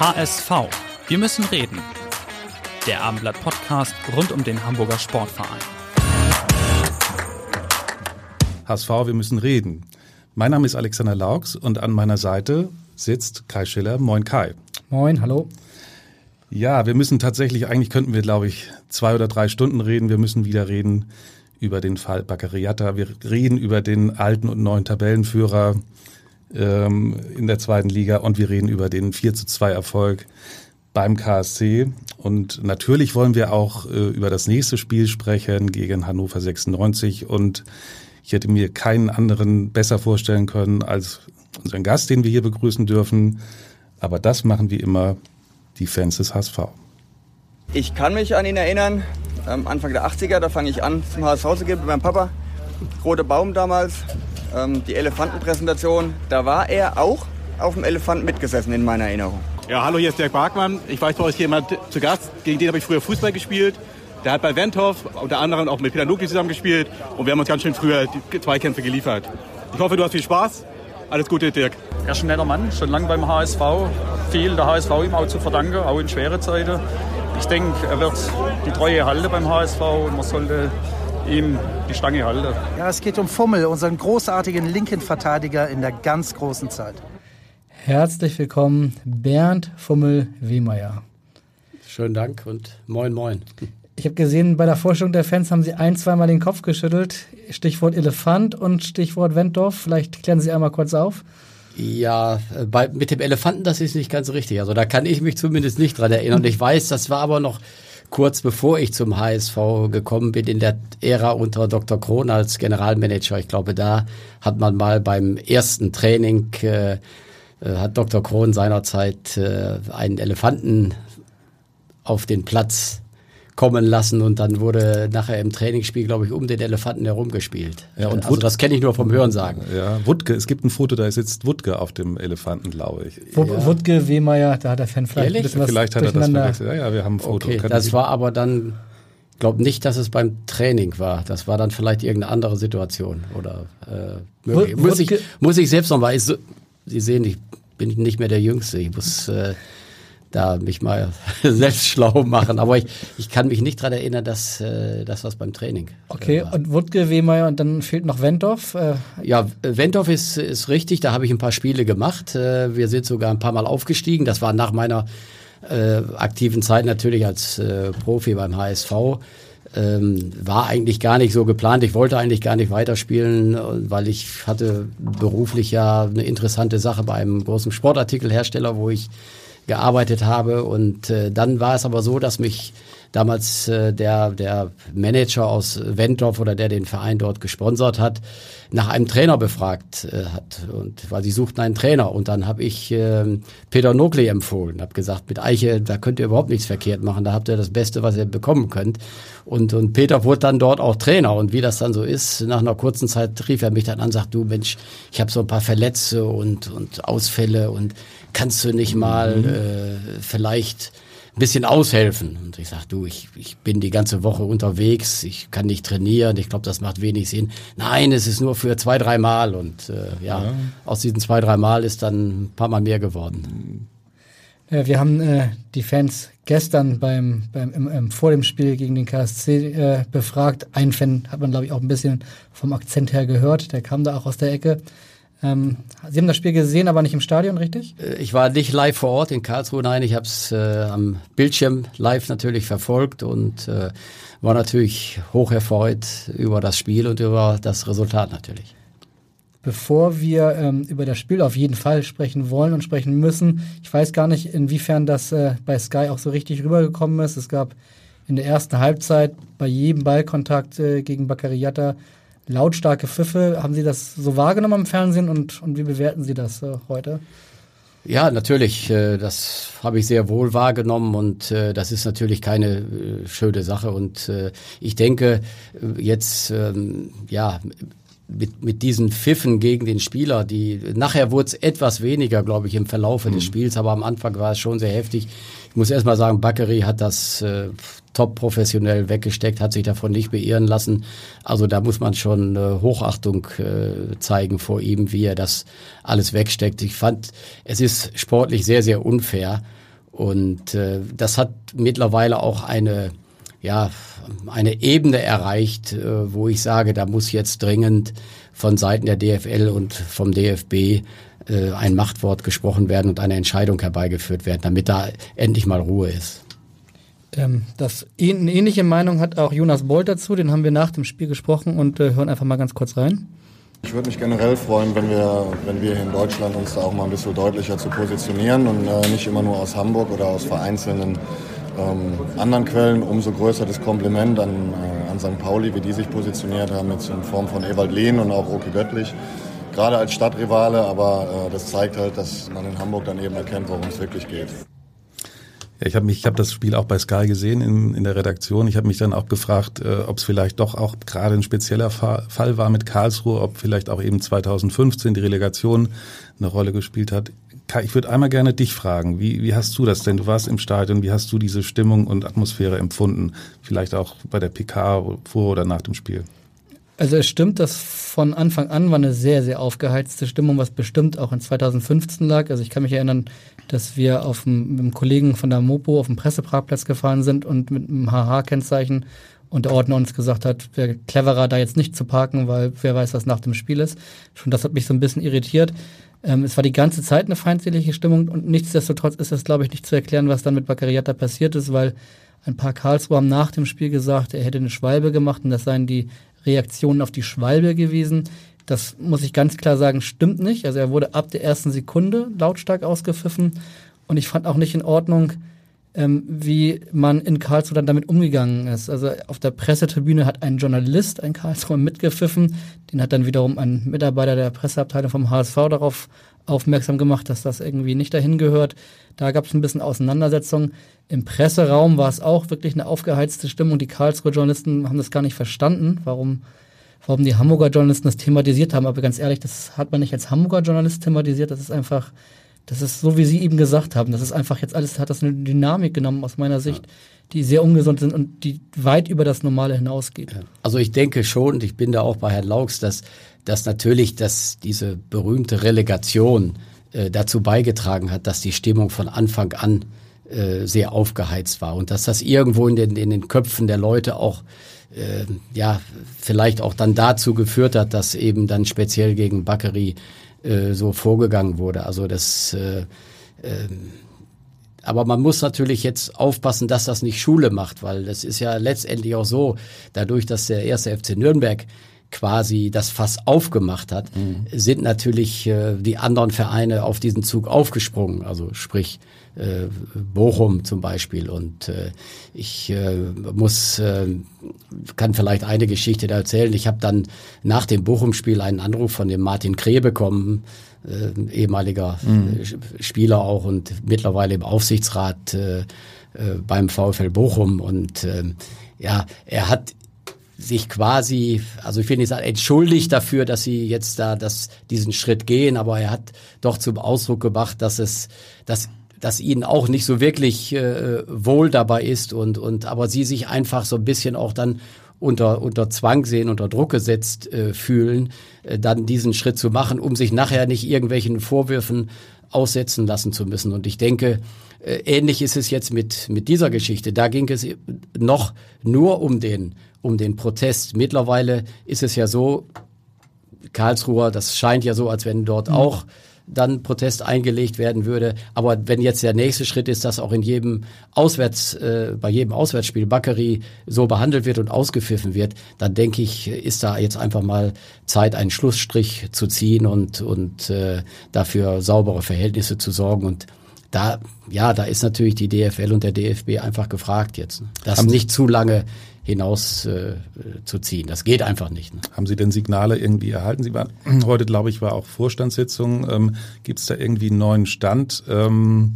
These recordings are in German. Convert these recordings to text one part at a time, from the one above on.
HSV. Wir müssen reden. Der Abendblatt Podcast rund um den Hamburger Sportverein. HSV, wir müssen reden. Mein Name ist Alexander Laux und an meiner Seite sitzt Kai Schiller. Moin Kai. Moin, hallo. Ja, wir müssen tatsächlich, eigentlich könnten wir, glaube ich, zwei oder drei Stunden reden. Wir müssen wieder reden über den Fall Baccariata. Wir reden über den alten und neuen Tabellenführer ähm, in der zweiten Liga und wir reden über den 4 zu 2 Erfolg beim KSC. Und natürlich wollen wir auch äh, über das nächste Spiel sprechen gegen Hannover 96. Und ich hätte mir keinen anderen besser vorstellen können als unseren Gast, den wir hier begrüßen dürfen. Aber das machen wie immer die Fans des HSV. Ich kann mich an ihn erinnern, ähm, Anfang der 80er, da fange ich an, zum HSV zu gehen mit meinem Papa. Rote Baum damals, ähm, die Elefantenpräsentation. Da war er auch auf dem Elefanten mitgesessen in meiner Erinnerung. Ja, hallo, hier ist Dirk Barkmann. Ich weiß, bei euch jemand zu Gast, gegen den habe ich früher Fußball gespielt. Der hat bei Wendhoff unter anderem auch mit Peter Nukli zusammen gespielt und wir haben uns ganz schön früher die Zweikämpfe geliefert. Ich hoffe, du hast viel Spaß. Alles Gute, Dirk. Er ist ein netter Mann, schon lange beim HSV. Viel der HSV ihm auch zu verdanken, auch in schweren Zeiten. Ich denke, er wird die Treue halten beim HSV und man sollte ihm die Stange halten. Ja, es geht um Fummel, unseren großartigen linken Verteidiger in der ganz großen Zeit. Herzlich willkommen, Bernd Fummel-Wehmeier. Schönen Dank und moin, moin. Ich habe gesehen, bei der Vorstellung der Fans haben Sie ein, zweimal den Kopf geschüttelt. Stichwort Elefant und Stichwort Wenddorf. Vielleicht klären Sie einmal kurz auf. Ja, bei, mit dem Elefanten, das ist nicht ganz richtig. Also da kann ich mich zumindest nicht dran erinnern. Ich weiß, das war aber noch kurz bevor ich zum HSV gekommen bin, in der Ära unter Dr. Krohn als Generalmanager. Ich glaube, da hat man mal beim ersten Training, äh, äh hat Dr. Krohn seinerzeit äh, einen Elefanten auf den Platz kommen lassen und dann wurde nachher im Trainingsspiel, glaube ich, um den Elefanten herumgespielt. Ja, und also das kenne ich nur vom Hörensagen. Ja, Wutke, es gibt ein Foto, da sitzt Wutke auf dem Elefanten, glaube ich. W ja. Wutke, Wehmeier, da hat der Fan vielleicht Ehrlich? ein bisschen was Vielleicht hat er das verwechselt. Ja, ja, wir haben ein Foto. Okay, das war aber dann, ich glaube nicht, dass es beim Training war. Das war dann vielleicht irgendeine andere Situation oder äh. Muss ich, muss ich selbst noch mal, ich, Sie sehen, ich bin nicht mehr der Jüngste. Ich muss äh, da mich mal selbst schlau machen. Aber ich, ich kann mich nicht dran erinnern, dass äh, das was beim Training. Okay, war. und Wutke, Wehmeier und dann fehlt noch Wendorf. Äh. Ja, Wendorf ist, ist richtig, da habe ich ein paar Spiele gemacht. Äh, wir sind sogar ein paar Mal aufgestiegen. Das war nach meiner äh, aktiven Zeit natürlich als äh, Profi beim HSV. Ähm, war eigentlich gar nicht so geplant. Ich wollte eigentlich gar nicht weiterspielen, weil ich hatte beruflich ja eine interessante Sache bei einem großen Sportartikelhersteller, wo ich gearbeitet habe. Und äh, dann war es aber so, dass mich damals äh, der, der Manager aus Wendorf oder der den Verein dort gesponsert hat, nach einem Trainer befragt äh, hat. Und weil sie suchten einen Trainer. Und dann habe ich äh, Peter Nogli empfohlen, habe gesagt, mit Eiche, da könnt ihr überhaupt nichts verkehrt machen, da habt ihr das Beste, was ihr bekommen könnt. Und, und Peter wurde dann dort auch Trainer. Und wie das dann so ist, nach einer kurzen Zeit rief er mich dann an, sagt, du Mensch, ich habe so ein paar Verletze und, und Ausfälle und kannst du nicht mal mhm. äh, vielleicht ein bisschen aushelfen? Und ich sag, du, ich, ich bin die ganze Woche unterwegs, ich kann nicht trainieren, ich glaube, das macht wenig Sinn. Nein, es ist nur für zwei, drei Mal. Und äh, ja, ja, aus diesen zwei, drei Mal ist dann ein paar Mal mehr geworden. Ja, wir haben äh, die Fans gestern beim, beim im, im, vor dem Spiel gegen den KSC äh, befragt. Ein Fan hat man, glaube ich, auch ein bisschen vom Akzent her gehört. Der kam da auch aus der Ecke. Ähm, Sie haben das Spiel gesehen, aber nicht im Stadion, richtig? Äh, ich war nicht live vor Ort in Karlsruhe, nein, ich habe es äh, am Bildschirm live natürlich verfolgt und äh, war natürlich hoch erfreut über das Spiel und über das Resultat natürlich. Bevor wir ähm, über das Spiel auf jeden Fall sprechen wollen und sprechen müssen, ich weiß gar nicht, inwiefern das äh, bei Sky auch so richtig rübergekommen ist. Es gab in der ersten Halbzeit bei jedem Ballkontakt äh, gegen Baccariata lautstarke Pfiffe. Haben Sie das so wahrgenommen im Fernsehen und, und wie bewerten Sie das äh, heute? Ja, natürlich. Äh, das habe ich sehr wohl wahrgenommen und äh, das ist natürlich keine äh, schöne Sache. Und ich denke, jetzt, ähm, ja, mit, mit diesen Pfiffen gegen den Spieler, die nachher wurde es etwas weniger, glaube ich, im Verlaufe mhm. des Spiels, aber am Anfang war es schon sehr heftig. Ich muss erst mal sagen, Bakary hat das äh, top professionell weggesteckt, hat sich davon nicht beirren lassen. Also da muss man schon äh, Hochachtung äh, zeigen vor ihm, wie er das alles wegsteckt. Ich fand, es ist sportlich sehr, sehr unfair. Und äh, das hat mittlerweile auch eine, ja, eine Ebene erreicht, äh, wo ich sage, da muss jetzt dringend von Seiten der DFL und vom DFB äh, ein Machtwort gesprochen werden und eine Entscheidung herbeigeführt werden, damit da endlich mal Ruhe ist. Ähm, das, eine ähnliche Meinung hat auch Jonas Bolt dazu, den haben wir nach dem Spiel gesprochen und äh, hören einfach mal ganz kurz rein. Ich würde mich generell freuen, wenn wir, wenn wir hier in Deutschland uns da auch mal ein bisschen deutlicher zu positionieren und äh, nicht immer nur aus Hamburg oder aus vereinzelten ähm, anderen Quellen. Umso größer das Kompliment an, äh, an St. Pauli, wie die sich positioniert haben, jetzt in Form von Ewald Lehn und auch Oke Göttlich. Gerade als Stadtrivale, aber äh, das zeigt halt, dass man in Hamburg dann eben erkennt, worum es wirklich geht. Ja, ich habe habe das Spiel auch bei Sky gesehen in, in der Redaktion. Ich habe mich dann auch gefragt, äh, ob es vielleicht doch auch gerade ein spezieller Fa Fall war mit Karlsruhe, ob vielleicht auch eben 2015 die Relegation eine Rolle gespielt hat. Kai, ich würde einmal gerne dich fragen, wie, wie hast du das denn? Du warst im Stadion, wie hast du diese Stimmung und Atmosphäre empfunden? Vielleicht auch bei der PK vor oder nach dem Spiel? Also es stimmt, dass von Anfang an war eine sehr, sehr aufgeheizte Stimmung, was bestimmt auch in 2015 lag. Also ich kann mich erinnern, dass wir auf dem, mit einem Kollegen von der Mopo auf dem Presseparkplatz gefahren sind und mit einem HH-Kennzeichen und der Ordner uns gesagt hat, wäre cleverer, da jetzt nicht zu parken, weil wer weiß, was nach dem Spiel ist. Schon das hat mich so ein bisschen irritiert. Ähm, es war die ganze Zeit eine feindselige Stimmung und nichtsdestotrotz ist es, glaube ich, nicht zu erklären, was dann mit Baccariata passiert ist, weil ein paar Karlsruhe haben nach dem Spiel gesagt, er hätte eine Schwalbe gemacht und das seien die Reaktionen auf die Schwalbe gewesen. Das muss ich ganz klar sagen, stimmt nicht. Also er wurde ab der ersten Sekunde lautstark ausgepfiffen und ich fand auch nicht in Ordnung, ähm, wie man in Karlsruhe dann damit umgegangen ist. Also auf der Pressetribüne hat ein Journalist, ein Karlsruhe mitgepfiffen, den hat dann wiederum ein Mitarbeiter der Presseabteilung vom HSV darauf aufmerksam gemacht, dass das irgendwie nicht dahin gehört. Da gab es ein bisschen Auseinandersetzung. Im Presseraum war es auch wirklich eine aufgeheizte Stimmung. Die Karlsruher Journalisten haben das gar nicht verstanden, warum, warum die Hamburger Journalisten das thematisiert haben. Aber ganz ehrlich, das hat man nicht als Hamburger Journalist thematisiert. Das ist einfach, das ist so, wie Sie eben gesagt haben. Das ist einfach jetzt alles, hat das eine Dynamik genommen aus meiner Sicht, die sehr ungesund sind und die weit über das Normale hinausgeht. Also ich denke schon, und ich bin da auch bei Herrn Laux, dass, dass natürlich dass diese berühmte Relegation äh, dazu beigetragen hat, dass die Stimmung von Anfang an äh, sehr aufgeheizt war und dass das irgendwo in den, in den Köpfen der Leute auch äh, ja vielleicht auch dann dazu geführt hat, dass eben dann speziell gegen Bakary äh, so vorgegangen wurde. Also das äh, äh, aber man muss natürlich jetzt aufpassen, dass das nicht Schule macht, weil das ist ja letztendlich auch so, dadurch, dass der erste FC Nürnberg quasi das Fass aufgemacht hat, mhm. sind natürlich äh, die anderen Vereine auf diesen Zug aufgesprungen. Also sprich äh, Bochum zum Beispiel. Und äh, ich äh, muss, äh, kann vielleicht eine Geschichte da erzählen. Ich habe dann nach dem Bochum-Spiel einen Anruf von dem Martin Kreh bekommen, äh, ehemaliger mhm. Spieler auch und mittlerweile im Aufsichtsrat äh, äh, beim VfL Bochum. Und äh, ja, er hat sich quasi, also ich will nicht sagen, entschuldigt dafür, dass sie jetzt da das, diesen Schritt gehen, aber er hat doch zum Ausdruck gebracht, dass es, dass dass ihnen auch nicht so wirklich äh, wohl dabei ist und und aber sie sich einfach so ein bisschen auch dann unter unter Zwang sehen, unter Druck gesetzt äh, fühlen, äh, dann diesen Schritt zu machen, um sich nachher nicht irgendwelchen Vorwürfen aussetzen lassen zu müssen. Und ich denke, äh, ähnlich ist es jetzt mit mit dieser Geschichte. Da ging es noch nur um den um den Protest. Mittlerweile ist es ja so, Karlsruher, das scheint ja so, als wenn dort mhm. auch dann Protest eingelegt werden würde. Aber wenn jetzt der nächste Schritt ist, dass auch in jedem Auswärts, äh, bei jedem Auswärtsspiel Bakary so behandelt wird und ausgepfiffen wird, dann denke ich, ist da jetzt einfach mal Zeit, einen Schlussstrich zu ziehen und, und äh, dafür saubere Verhältnisse zu sorgen. Und da, ja, da ist natürlich die DFL und der DFB einfach gefragt jetzt. Ne? Das Haben nicht zu lange hinaus äh, zu ziehen. Das geht einfach nicht. Ne? Haben Sie denn Signale irgendwie erhalten? Sie waren heute, glaube ich, war auch Vorstandssitzung. Ähm, Gibt es da irgendwie einen neuen Stand? Ähm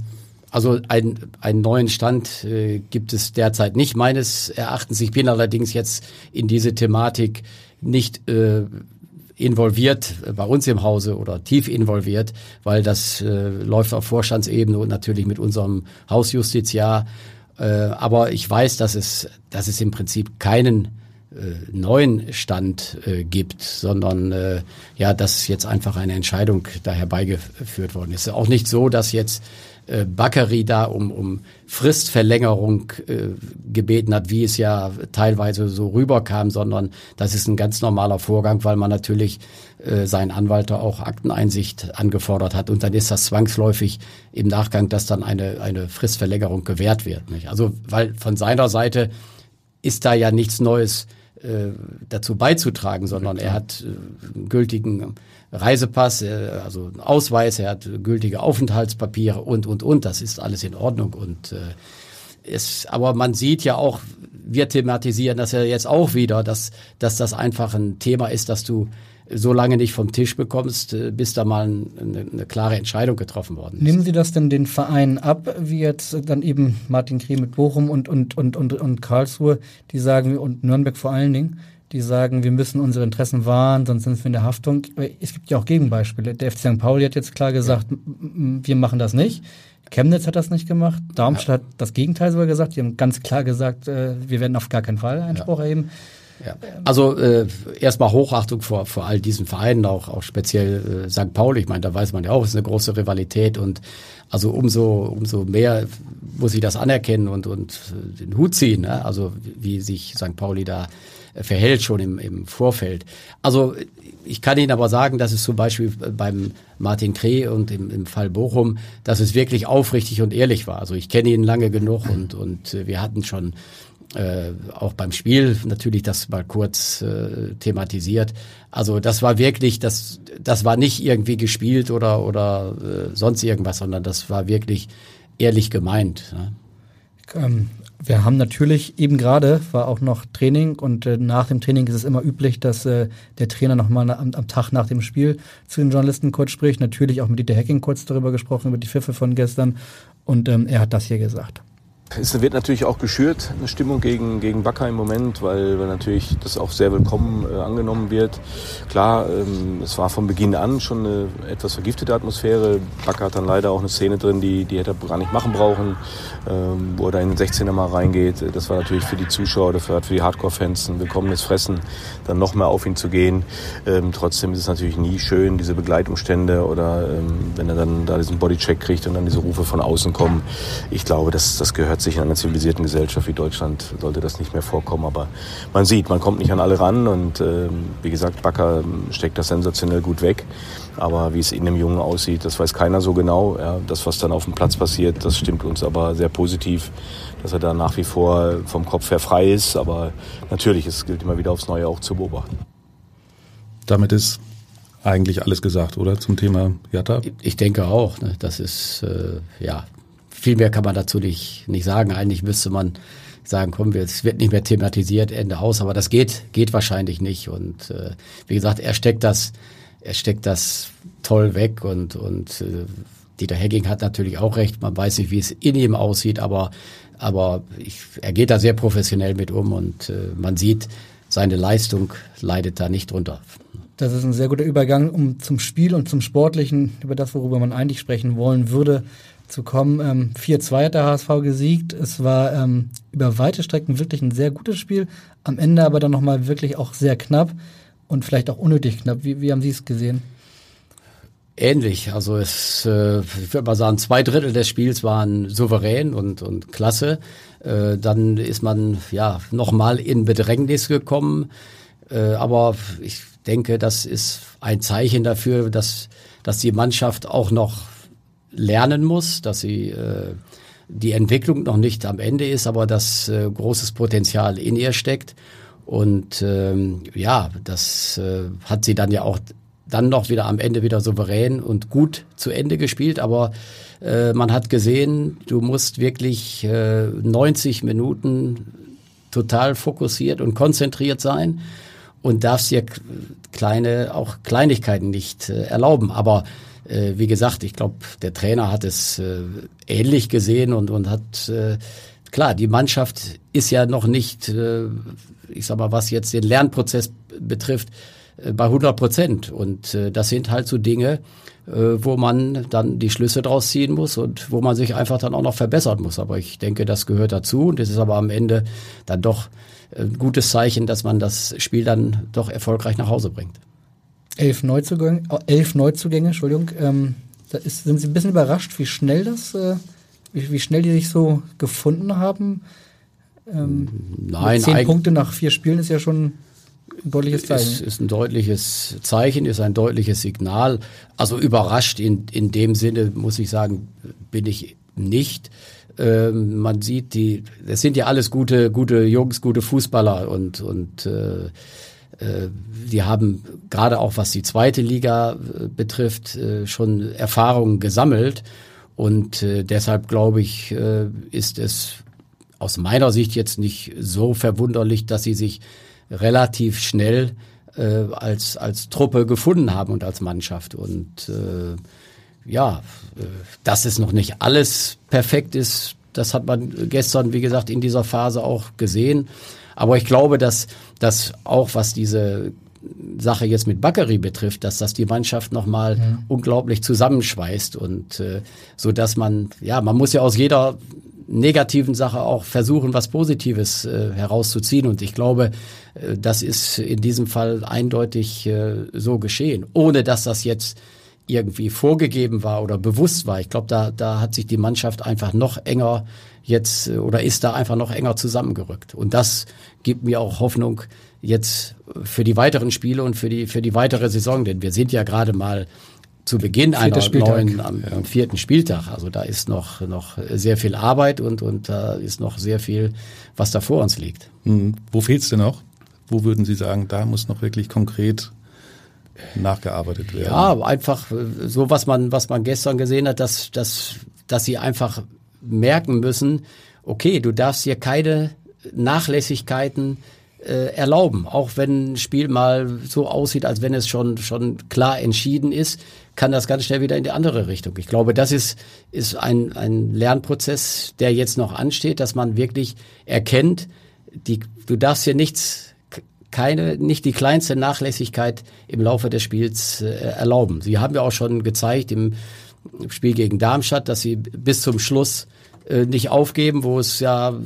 also ein, einen neuen Stand äh, gibt es derzeit nicht meines Erachtens. Ich bin allerdings jetzt in diese Thematik nicht äh, involviert äh, bei uns im Hause oder tief involviert, weil das äh, läuft auf Vorstandsebene und natürlich mit unserem Hausjustiziar. Äh, aber ich weiß, dass es, dass es im Prinzip keinen äh, neuen Stand äh, gibt, sondern äh, ja, dass jetzt einfach eine Entscheidung da herbeigeführt worden ist. Auch nicht so, dass jetzt äh, Bakary da um, um Fristverlängerung äh, gebeten hat, wie es ja teilweise so rüberkam, sondern das ist ein ganz normaler Vorgang, weil man natürlich äh, seinen Anwalt auch Akteneinsicht angefordert hat und dann ist das zwangsläufig im Nachgang, dass dann eine, eine Fristverlängerung gewährt wird. Nicht? Also weil von seiner Seite ist da ja nichts Neues äh, dazu beizutragen, sondern er hat äh, gültigen Reisepass, äh, also Ausweis, er hat gültige Aufenthaltspapiere und, und, und. Das ist alles in Ordnung. Und äh, es, aber man sieht ja auch, wir thematisieren das ja jetzt auch wieder, dass, dass das einfach ein Thema ist, dass du so lange nicht vom Tisch bekommst, äh, bis da mal eine, eine, klare Entscheidung getroffen worden ist. Nehmen Sie das denn den Vereinen ab, wie jetzt dann eben Martin Kreh mit Bochum und, und, und, und, und Karlsruhe, die sagen, und Nürnberg vor allen Dingen, die sagen, wir müssen unsere Interessen wahren, sonst sind wir in der Haftung. Es gibt ja auch Gegenbeispiele. Der FC St. Pauli hat jetzt klar gesagt, ja. wir machen das nicht. Chemnitz hat das nicht gemacht. Darmstadt ja. hat das Gegenteil sogar gesagt. Die haben ganz klar gesagt, äh, wir werden auf gar keinen Fall Einspruch ja. erheben. Ja. Also äh, erstmal Hochachtung vor, vor all diesen Vereinen, auch, auch speziell äh, St. Pauli. Ich meine, da weiß man ja auch, es ist eine große Rivalität und also umso, umso mehr muss ich das anerkennen und, und den Hut ziehen. Ne? Also wie sich St. Pauli da verhält schon im, im Vorfeld. Also ich kann Ihnen aber sagen, dass es zum Beispiel beim Martin Kreh und im, im Fall Bochum, dass es wirklich aufrichtig und ehrlich war. Also ich kenne ihn lange genug und, und wir hatten schon äh, auch beim Spiel natürlich das mal kurz äh, thematisiert. Also das war wirklich, das, das war nicht irgendwie gespielt oder, oder äh, sonst irgendwas, sondern das war wirklich ehrlich gemeint. Ne? Ähm, wir haben natürlich eben gerade war auch noch Training und äh, nach dem Training ist es immer üblich, dass äh, der Trainer nochmal am, am Tag nach dem Spiel zu den Journalisten kurz spricht. Natürlich auch mit Dieter Hacking kurz darüber gesprochen, über die Pfiffe von gestern. Und ähm, er hat das hier gesagt. Es wird natürlich auch geschürt, eine Stimmung gegen, gegen Bakker im Moment, weil, weil natürlich das auch sehr willkommen äh, angenommen wird. Klar, ähm, es war von Beginn an schon eine etwas vergiftete Atmosphäre. Bakker hat dann leider auch eine Szene drin, die, die hätte er gar nicht machen brauchen, ähm, wo er da in den 16er mal reingeht. Das war natürlich für die Zuschauer, dafür für die Hardcore-Fans ein willkommenes Fressen, dann noch mehr auf ihn zu gehen. Ähm, trotzdem ist es natürlich nie schön, diese Begleitumstände oder ähm, wenn er dann da diesen Bodycheck kriegt und dann diese Rufe von außen kommen. Ich glaube, das, das gehört sich in einer zivilisierten Gesellschaft wie Deutschland sollte das nicht mehr vorkommen. Aber man sieht, man kommt nicht an alle ran und äh, wie gesagt, Bakker steckt das sensationell gut weg. Aber wie es in dem Jungen aussieht, das weiß keiner so genau. Ja, das, was dann auf dem Platz passiert, das stimmt uns aber sehr positiv, dass er da nach wie vor vom Kopf her frei ist. Aber natürlich, es gilt immer wieder aufs Neue auch zu beobachten. Damit ist eigentlich alles gesagt, oder? Zum Thema Jatta? Ich denke auch. Ne? Das ist, äh, ja, viel mehr kann man dazu nicht, nicht sagen. Eigentlich müsste man sagen, komm, es wird nicht mehr thematisiert, Ende aus, aber das geht, geht wahrscheinlich nicht. Und äh, wie gesagt, er steckt das, er steckt das toll weg und, und äh, Dieter Hegging hat natürlich auch recht, man weiß nicht, wie es in ihm aussieht, aber, aber ich, er geht da sehr professionell mit um und äh, man sieht, seine Leistung leidet da nicht drunter. Das ist ein sehr guter Übergang um zum Spiel und zum Sportlichen, über das, worüber man eigentlich sprechen wollen würde zu kommen. Ähm, 4-2 hat der HSV gesiegt. Es war ähm, über weite Strecken wirklich ein sehr gutes Spiel. Am Ende aber dann nochmal wirklich auch sehr knapp und vielleicht auch unnötig knapp. Wie, wie haben Sie es gesehen? Ähnlich. Also es, äh, ich würde mal sagen, zwei Drittel des Spiels waren souverän und, und klasse. Äh, dann ist man ja nochmal in Bedrängnis gekommen. Äh, aber ich denke, das ist ein Zeichen dafür, dass, dass die Mannschaft auch noch lernen muss, dass sie äh, die Entwicklung noch nicht am Ende ist, aber dass äh, großes Potenzial in ihr steckt. Und ähm, ja, das äh, hat sie dann ja auch dann noch wieder am Ende wieder souverän und gut zu Ende gespielt, aber äh, man hat gesehen, du musst wirklich äh, 90 Minuten total fokussiert und konzentriert sein und darfst dir kleine, auch Kleinigkeiten nicht äh, erlauben. Aber wie gesagt, ich glaube, der Trainer hat es äh, ähnlich gesehen und, und hat, äh, klar, die Mannschaft ist ja noch nicht, äh, ich sag mal, was jetzt den Lernprozess betrifft, äh, bei 100 Prozent. Und äh, das sind halt so Dinge, äh, wo man dann die Schlüsse draus ziehen muss und wo man sich einfach dann auch noch verbessern muss. Aber ich denke, das gehört dazu und es ist aber am Ende dann doch ein gutes Zeichen, dass man das Spiel dann doch erfolgreich nach Hause bringt. Elf Neuzugänge, elf Neuzugänge, Entschuldigung. Ähm, da ist, sind Sie ein bisschen überrascht, wie schnell das, äh, wie, wie, schnell die sich so gefunden haben? Ähm, Nein, zehn Punkte nach vier Spielen ist ja schon ein deutliches Zeichen. Ist, ist ein deutliches Zeichen, ist ein deutliches Signal. Also überrascht in, in dem Sinne, muss ich sagen, bin ich nicht. Ähm, man sieht die, das sind ja alles gute, gute Jungs, gute Fußballer und, und äh, äh, die haben gerade auch was die zweite Liga äh, betrifft äh, schon Erfahrungen gesammelt und deshalb glaube ich ist es aus meiner Sicht jetzt nicht so verwunderlich, dass sie sich relativ schnell als, als Truppe gefunden haben und als Mannschaft. Und ja, dass es noch nicht alles perfekt ist, das hat man gestern, wie gesagt, in dieser Phase auch gesehen. Aber ich glaube, dass, dass auch was diese Sache jetzt mit Bakary betrifft, dass das die Mannschaft nochmal ja. unglaublich zusammenschweißt und äh, so dass man, ja, man muss ja aus jeder negativen Sache auch versuchen, was Positives äh, herauszuziehen. Und ich glaube, äh, das ist in diesem Fall eindeutig äh, so geschehen, ohne dass das jetzt irgendwie vorgegeben war oder bewusst war. Ich glaube, da, da hat sich die Mannschaft einfach noch enger jetzt äh, oder ist da einfach noch enger zusammengerückt. Und das gibt mir auch Hoffnung jetzt für die weiteren Spiele und für die, für die weitere Saison. Denn wir sind ja gerade mal zu Beginn einer Spieltag. neuen, am, ja. vierten Spieltag. Also da ist noch, noch sehr viel Arbeit und, und da ist noch sehr viel, was da vor uns liegt. Mhm. Wo fehlt's denn noch? Wo würden Sie sagen, da muss noch wirklich konkret nachgearbeitet werden? Ja, einfach äh, so, was man, was man gestern gesehen hat, dass, dass, dass sie einfach merken müssen, okay, du darfst hier keine Nachlässigkeiten äh, erlauben. Auch wenn ein Spiel mal so aussieht, als wenn es schon, schon klar entschieden ist, kann das ganz schnell wieder in die andere Richtung. Ich glaube, das ist, ist ein, ein Lernprozess, der jetzt noch ansteht, dass man wirklich erkennt, die, du darfst hier nichts, keine, nicht die kleinste Nachlässigkeit im Laufe des Spiels äh, erlauben. Sie haben ja auch schon gezeigt im Spiel gegen Darmstadt, dass sie bis zum Schluss äh, nicht aufgeben, wo es ja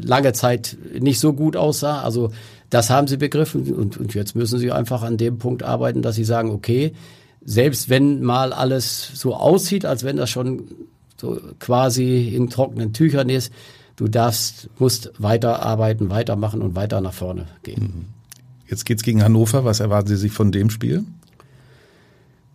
lange Zeit nicht so gut aussah. Also das haben sie begriffen und, und jetzt müssen sie einfach an dem Punkt arbeiten, dass sie sagen, okay, selbst wenn mal alles so aussieht, als wenn das schon so quasi in trockenen Tüchern ist, du darfst, musst weiterarbeiten, weitermachen und weiter nach vorne gehen. Jetzt geht's gegen Hannover. Was erwarten Sie sich von dem Spiel?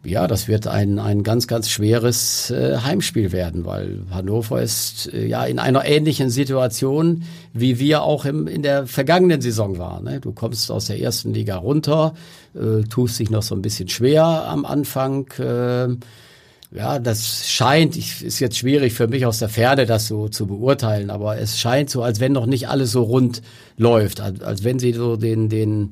Ja, das wird ein, ein ganz, ganz schweres äh, Heimspiel werden, weil Hannover ist äh, ja in einer ähnlichen Situation, wie wir auch im, in der vergangenen Saison waren. Ne? Du kommst aus der ersten Liga runter, äh, tust dich noch so ein bisschen schwer am Anfang. Äh, ja, das scheint, ich, ist jetzt schwierig für mich aus der Ferne das so zu beurteilen, aber es scheint so, als wenn noch nicht alles so rund läuft, als, als wenn sie so den, den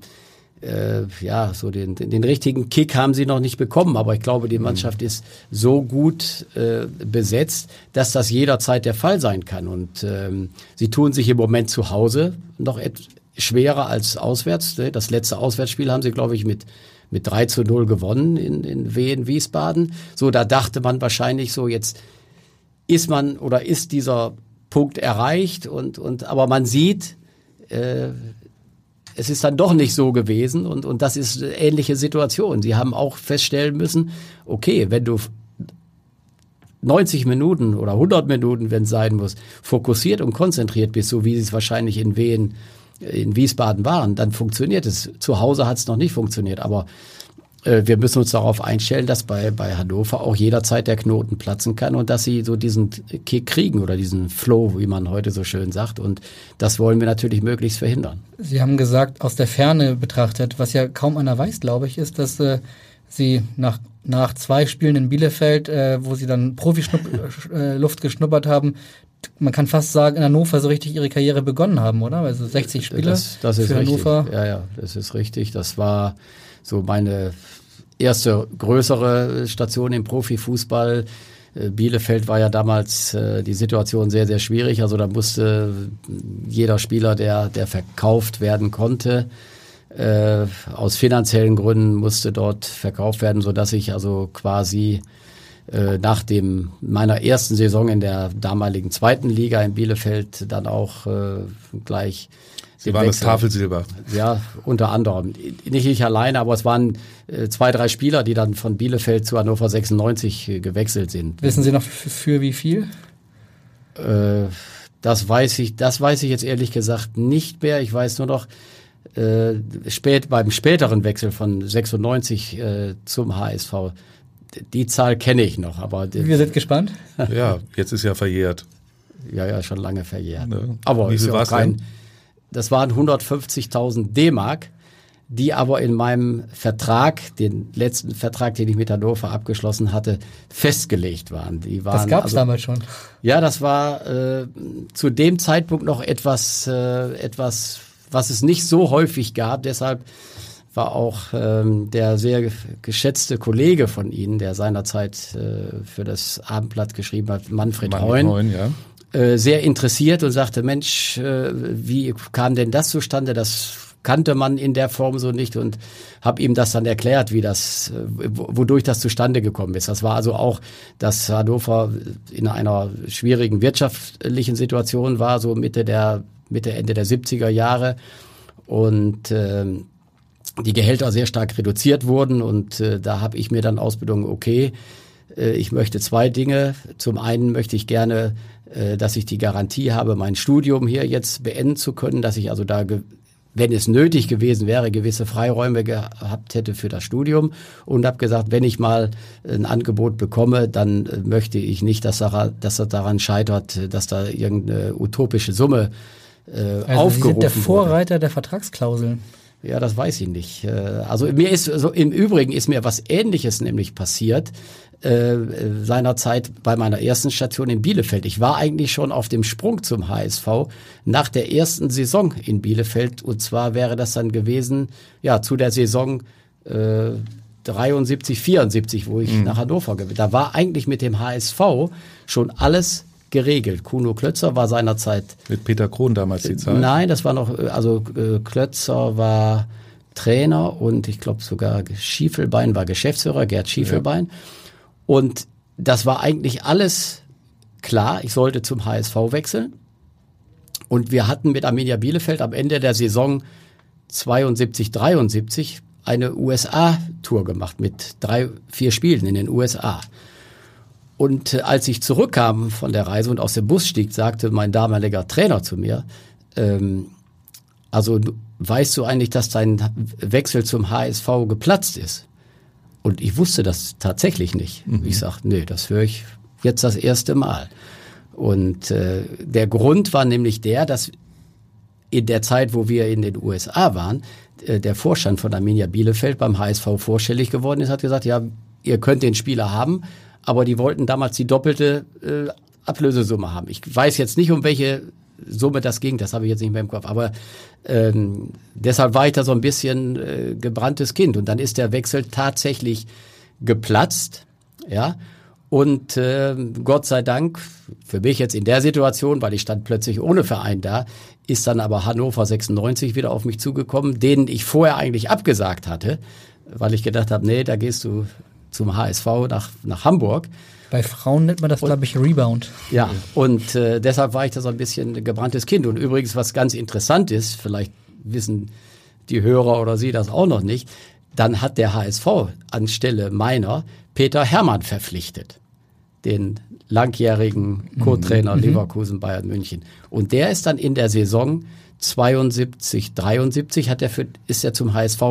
äh, ja, so den, den, den, richtigen Kick haben sie noch nicht bekommen, aber ich glaube, die mhm. Mannschaft ist so gut äh, besetzt, dass das jederzeit der Fall sein kann. Und ähm, sie tun sich im Moment zu Hause noch schwerer als auswärts. Ne? Das letzte Auswärtsspiel haben sie, glaube ich, mit mit 3 zu 0 gewonnen in, in Wien, Wiesbaden. So, da dachte man wahrscheinlich so, jetzt ist man oder ist dieser Punkt erreicht und, und aber man sieht, äh, es ist dann doch nicht so gewesen und, und das ist eine ähnliche Situation. Sie haben auch feststellen müssen, okay, wenn du 90 Minuten oder 100 Minuten, wenn es sein muss, fokussiert und konzentriert bist, so wie sie es wahrscheinlich in Wien, in Wiesbaden waren, dann funktioniert es. Zu Hause hat es noch nicht funktioniert, aber äh, wir müssen uns darauf einstellen, dass bei, bei Hannover auch jederzeit der Knoten platzen kann und dass sie so diesen Kick kriegen oder diesen Flow, wie man heute so schön sagt. Und das wollen wir natürlich möglichst verhindern. Sie haben gesagt, aus der Ferne betrachtet, was ja kaum einer weiß, glaube ich, ist, dass äh, sie nach, nach zwei Spielen in Bielefeld, äh, wo sie dann Profi-Luft geschnuppert haben, man kann fast sagen, in Hannover so richtig ihre Karriere begonnen haben, oder? Also 60 Spiele das, das ist für richtig. Hannover. Ja, ja, das ist richtig. Das war so meine erste größere Station im Profifußball. Äh, Bielefeld war ja damals äh, die Situation sehr, sehr schwierig. Also da musste jeder Spieler, der, der verkauft werden konnte, äh, aus finanziellen Gründen musste dort verkauft werden, so dass ich also quasi nach dem meiner ersten Saison in der damaligen zweiten Liga in Bielefeld dann auch äh, gleich Sie waren das Tafelsilber. Ja, unter anderem. Nicht ich alleine, aber es waren äh, zwei, drei Spieler, die dann von Bielefeld zu Hannover 96 äh, gewechselt sind. Wissen Sie noch für, für wie viel? Äh, das weiß ich, das weiß ich jetzt ehrlich gesagt nicht mehr. Ich weiß nur noch, äh, spät, beim späteren Wechsel von 96 äh, zum HSV, die Zahl kenne ich noch, aber Wir sind gespannt. Ja, jetzt ist ja verjährt. ja, ja, schon lange verjährt. Ja. Aber Wie viel war's kein, denn? das waren 150.000 D-Mark, die aber in meinem Vertrag, den letzten Vertrag, den ich mit Hannover abgeschlossen hatte, festgelegt waren. Die waren Das gab es also- damals schon. Ja, das war äh, zu dem Zeitpunkt noch etwas, äh, etwas, was es nicht so häufig gab. Deshalb war auch ähm, der sehr geschätzte Kollege von Ihnen, der seinerzeit äh, für das Abendblatt geschrieben hat, Manfred, Manfred Heun, Heun, ja. äh, sehr interessiert und sagte, Mensch, äh, wie kam denn das zustande? Das kannte man in der Form so nicht und habe ihm das dann erklärt, wie das, äh, wo- wodurch das zustande gekommen ist. Das war also auch, dass Hannover in einer schwierigen wirtschaftlichen Situation war, so Mitte der Mitte Ende der 70er Jahre und ähm, die Gehälter sehr stark reduziert wurden und äh, da habe ich mir dann Ausbildung, okay, äh, ich möchte zwei Dinge. Zum einen möchte ich gerne, äh, dass ich die Garantie habe, mein Studium hier jetzt beenden zu können, dass ich also da, wenn es nötig gewesen wäre, gewisse Freiräume gehabt hätte für das Studium und habe gesagt, wenn ich mal ein Angebot bekomme, dann äh, möchte ich nicht, dass, daran, dass das daran scheitert, dass da irgendeine utopische Summe äh, Also Sie aufgerufen sind der wurde. Vorreiter der Vertragsklauseln. Ja, das weiß ich nicht. Äh, Also mir ist so im Übrigen ist mir was Ähnliches nämlich passiert äh, seinerzeit bei meiner ersten Station in Bielefeld. Ich war eigentlich schon auf dem Sprung zum HSV nach der ersten Saison in Bielefeld und zwar wäre das dann gewesen ja zu der Saison äh, 73, 74, wo ich nach Hannover gewesen. Da war eigentlich mit dem HSV schon alles geregelt. Kuno Klötzer war seinerzeit Mit Peter Krohn damals die Zeit. Nein, das war noch, also äh, Klötzer war Trainer und ich glaube sogar Schiefelbein war Geschäftsführer, Gerd Schiefelbein. Und das war eigentlich alles klar. Ich sollte zum HSV wechseln. Und wir hatten mit Arminia Bielefeld am Ende der Saison 72, 73 eine USA-Tour gemacht mit drei, vier Spielen in den USA. Und äh, als ich zurückkam von der Reise und aus dem Bus stieg, sagte mein damaliger Trainer zu mir, ähm, also weißt du eigentlich, dass dein Wechsel zum HSV geplatzt ist? Und ich wusste das tatsächlich nicht. Ich sagte, nee, das höre ich jetzt das erste Mal. Und äh, der Grund war nämlich der, dass in der Zeit, wo wir in den USA waren, äh, der Vorstand von Arminia Bielefeld beim HSV vorstellig geworden ist, hat gesagt, ja, ihr könnt den Spieler haben, aber die wollten damals die doppelte äh, Ablösesumme haben. Ich weiß jetzt nicht, um welche Summe das ging, das habe ich jetzt nicht mehr im Kopf, aber ähm, deshalb war ich da so ein bisschen äh, gebranntes Kind. Und dann ist der Wechsel tatsächlich geplatzt, ja, und äh, Gott sei Dank, für mich jetzt in der Situation, weil ich stand plötzlich ohne Verein da, ist dann aber Hannover 96 wieder auf mich zugekommen, denen ich vorher eigentlich abgesagt hatte, weil ich gedacht habe, nee, da gehst du zum HSV nach, nach Hamburg. Bei Frauen nennt man das, glaube ich, Rebound. Ja, und äh, deshalb war ich da so ein bisschen ein gebranntes Kind. Und übrigens, was ganz interessant ist, vielleicht wissen die Hörer oder Sie das auch noch nicht, dann hat der HSV anstelle meiner Peter Hermann verpflichtet, den langjährigen Co-Trainer Leverkusen Bayern München. Und der ist dann in der Saison 72, 73 hat er für, ist er zum HSV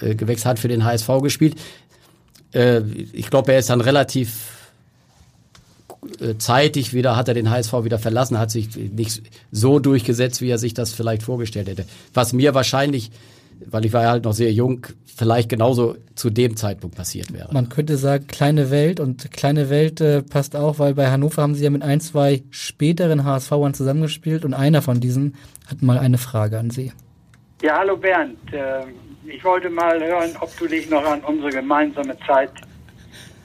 äh, gewechselt, hat für den HSV gespielt. Äh, ich glaube, er ist dann relativ äh, zeitig wieder, hat er den HSV wieder verlassen, hat sich nicht so durchgesetzt, wie er sich das vielleicht vorgestellt hätte. Was mir wahrscheinlich weil ich war ja halt noch sehr jung, vielleicht genauso zu dem Zeitpunkt passiert wäre. Man könnte sagen, kleine Welt und kleine Welt äh, passt auch, weil bei Hannover haben sie ja mit ein, zwei späteren HSVern zusammengespielt und einer von diesen hat mal eine Frage an Sie. Ja, hallo Bernd. Äh, ich wollte mal hören, ob du dich noch an unsere gemeinsame Zeit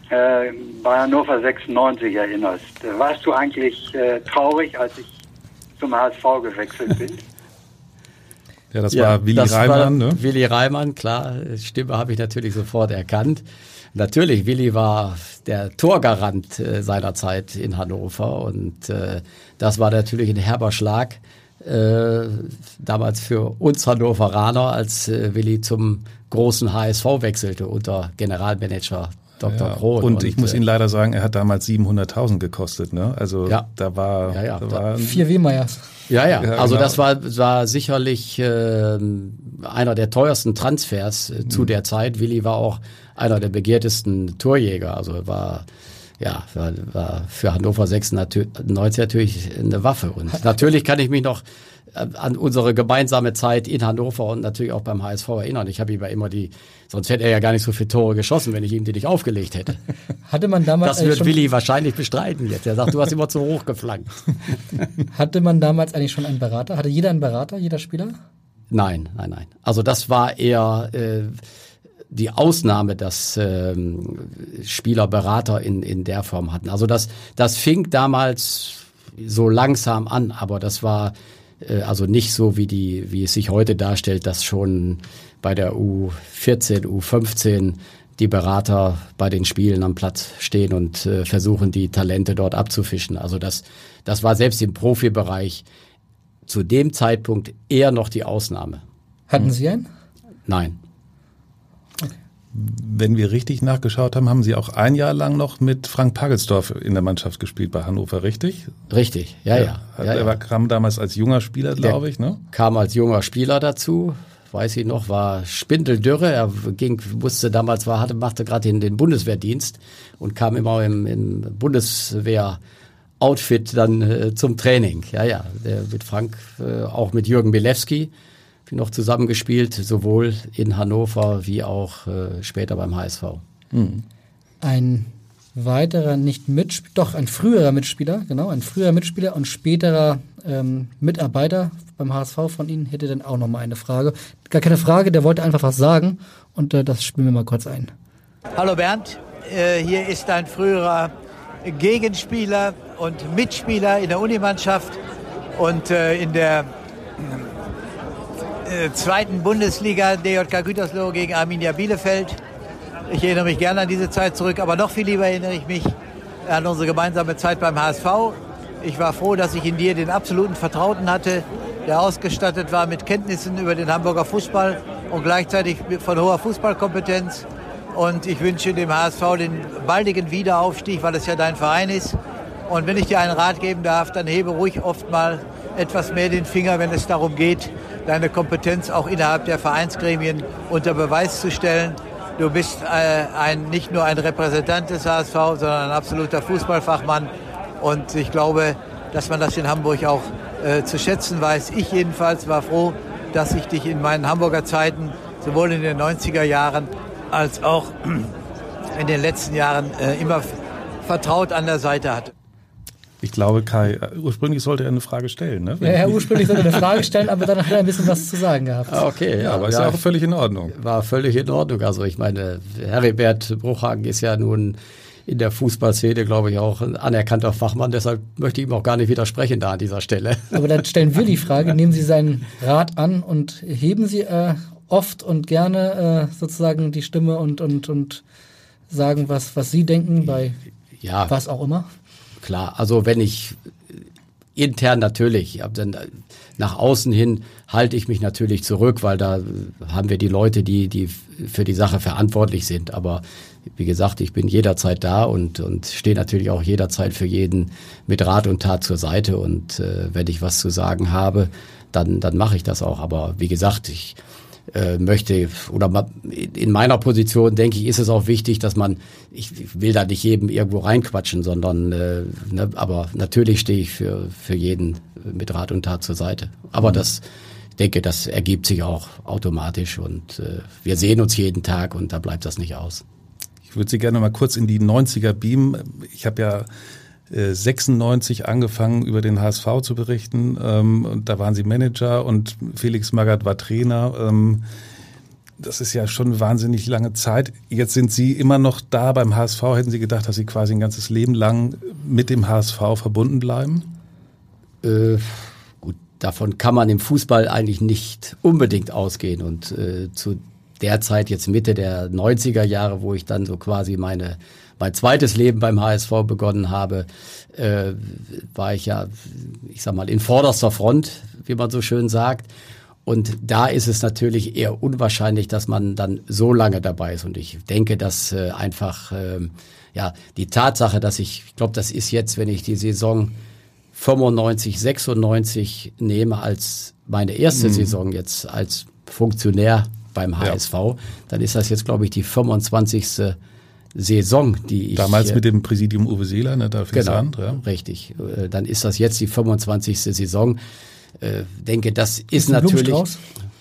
äh, bei Hannover 96 erinnerst. Warst du eigentlich äh, traurig, als ich zum HSV gewechselt bin? Ja, das ja, war Willi das Reimann, war ne? Willi Reimann, klar. Stimme habe ich natürlich sofort erkannt. Natürlich, Willi war der Torgarant äh, seiner Zeit in Hannover und äh, das war natürlich ein herber Schlag äh, damals für uns Hannoveraner, als äh, Willi zum großen HSV wechselte unter Generalmanager Dr. Ja, Krohn. Und, und ich muss äh, Ihnen leider sagen, er hat damals 700.000 gekostet. Ne? Also ja. da war, ja, ja, da war vier Wehmeyers. Ja, ja, also genau. das war, war sicherlich äh, einer der teuersten Transfers äh, zu mhm. der Zeit. Willi war auch einer der begehrtesten Torjäger. Also war ja, war, war für Hannover 96 natürlich eine Waffe. Und natürlich kann ich mich noch äh, an unsere gemeinsame Zeit in Hannover und natürlich auch beim HSV erinnern. Ich habe ihm ja immer die, sonst hätte er ja gar nicht so viele Tore geschossen, wenn ich ihm die nicht aufgelegt hätte. Hatte man damals. Das wird Willi wahrscheinlich bestreiten jetzt. Er sagt, du hast immer zu hoch geflankt. Hatte man damals eigentlich schon einen Berater? Hatte jeder einen Berater, jeder Spieler? Nein, nein, nein. Also das war eher äh, die Ausnahme, dass ähm, Spieler Berater in, in der Form hatten. Also das, das fing damals so langsam an, aber das war äh, also nicht so, wie, die, wie es sich heute darstellt, dass schon bei der U14, U15 die Berater bei den Spielen am Platz stehen und äh, versuchen, die Talente dort abzufischen. Also das, das war selbst im Profibereich zu dem Zeitpunkt eher noch die Ausnahme. Hatten Sie einen? Nein wenn wir richtig nachgeschaut haben, haben Sie auch ein Jahr lang noch mit Frank Pagelsdorf in der Mannschaft gespielt bei Hannover, richtig? Richtig, ja, ja. ja. ja er war, kam damals als junger Spieler, glaube ich, ne? Kam als junger Spieler dazu, weiß ich noch, war Spindeldürre. Er ging, musste damals, war, hatte, machte gerade den, den Bundeswehrdienst und kam immer im, im Bundeswehr Outfit dann äh, zum Training. Ja, ja, der mit Frank, äh, auch mit Jürgen Belewski noch zusammengespielt, sowohl in Hannover wie auch äh, später beim HSV. Mhm. Ein weiterer nicht Mitspieler, doch ein früherer Mitspieler, genau, ein früherer Mitspieler und späterer ähm, Mitarbeiter beim HSV von Ihnen hätte dann auch noch mal eine Frage. Gar keine Frage, der wollte einfach was sagen und äh, das spielen wir mal kurz ein. Hallo Bernd, äh, hier ist ein früherer Gegenspieler und Mitspieler in der Unimannschaft und äh, in der äh, zweiten Bundesliga DJK Gütersloh gegen Arminia Bielefeld. Ich erinnere mich gerne an diese Zeit zurück, aber noch viel lieber erinnere ich mich an unsere gemeinsame Zeit beim HSV. Ich war froh, dass ich in dir den absoluten Vertrauten hatte, der ausgestattet war mit Kenntnissen über den Hamburger Fußball und gleichzeitig von hoher Fußballkompetenz. Und ich wünsche dem HSV den baldigen Wiederaufstieg, weil es ja dein Verein ist. Und wenn ich dir einen Rat geben darf, dann hebe ruhig oft mal etwas mehr den Finger, wenn es darum geht, deine Kompetenz auch innerhalb der Vereinsgremien unter Beweis zu stellen. Du bist äh, ein, nicht nur ein Repräsentant des HSV, sondern ein absoluter Fußballfachmann. Und ich glaube, dass man das in Hamburg auch äh, zu schätzen weiß. Ich jedenfalls war froh, dass ich dich in meinen Hamburger Zeiten sowohl in den 90er Jahren als auch in den letzten Jahren äh, immer vertraut an der Seite hatte. Ich glaube, Kai, äh, ursprünglich sollte er eine Frage stellen. Ne? Ja, ja, ursprünglich sollte er eine Frage stellen, aber dann hat er ein bisschen was zu sagen gehabt. Ah, okay, ja, ja aber ist ja auch völlig in Ordnung. War völlig in Ordnung. Also ich meine, Heribert Bruchhagen ist ja nun in der Fußballszene, glaube ich, auch ein anerkannter Fachmann. Deshalb möchte ich ihm auch gar nicht widersprechen da an dieser Stelle. Aber dann stellen wir die Frage, nehmen Sie seinen Rat an und heben Sie äh, oft und gerne äh, sozusagen die Stimme und, und, und sagen, was, was Sie denken bei ja. was auch immer? Klar. Also wenn ich intern natürlich, dann nach außen hin halte ich mich natürlich zurück, weil da haben wir die Leute, die, die für die Sache verantwortlich sind. Aber wie gesagt, ich bin jederzeit da und, und stehe natürlich auch jederzeit für jeden mit Rat und Tat zur Seite. Und äh, wenn ich was zu sagen habe, dann, dann mache ich das auch. Aber wie gesagt, ich äh, möchte oder in meiner Position denke ich, ist es auch wichtig, dass man, ich will da nicht jedem irgendwo reinquatschen, sondern äh, ne, aber natürlich stehe ich für, für jeden mit Rat und Tat zur Seite. Aber mhm. das denke, das ergibt sich auch automatisch und äh, wir sehen uns jeden Tag und da bleibt das nicht aus. Ich würde Sie gerne mal kurz in die 90er beamen. Ich habe ja 96 angefangen, über den HSV zu berichten. Ähm, da waren Sie Manager und Felix Magath war Trainer. Ähm, das ist ja schon wahnsinnig lange Zeit. Jetzt sind Sie immer noch da beim HSV. Hätten Sie gedacht, dass Sie quasi ein ganzes Leben lang mit dem HSV verbunden bleiben? Äh, gut, davon kann man im Fußball eigentlich nicht unbedingt ausgehen. Und äh, zu der Zeit, jetzt Mitte der 90er Jahre, wo ich dann so quasi meine mein zweites Leben beim HSV begonnen habe, äh, war ich ja, ich sag mal, in vorderster Front, wie man so schön sagt. Und da ist es natürlich eher unwahrscheinlich, dass man dann so lange dabei ist. Und ich denke, dass äh, einfach äh, ja die Tatsache, dass ich, ich glaube, das ist jetzt, wenn ich die Saison 95, 96 nehme als meine erste mhm. Saison jetzt als Funktionär beim HSV, ja. dann ist das jetzt, glaube ich, die 25. Saison, die ich. Damals mit dem Präsidium Uwe Seeler, ne, da genau, Hand, ja. Richtig. Äh, dann ist das jetzt die 25. Saison. Äh, denke, das ist, ist natürlich.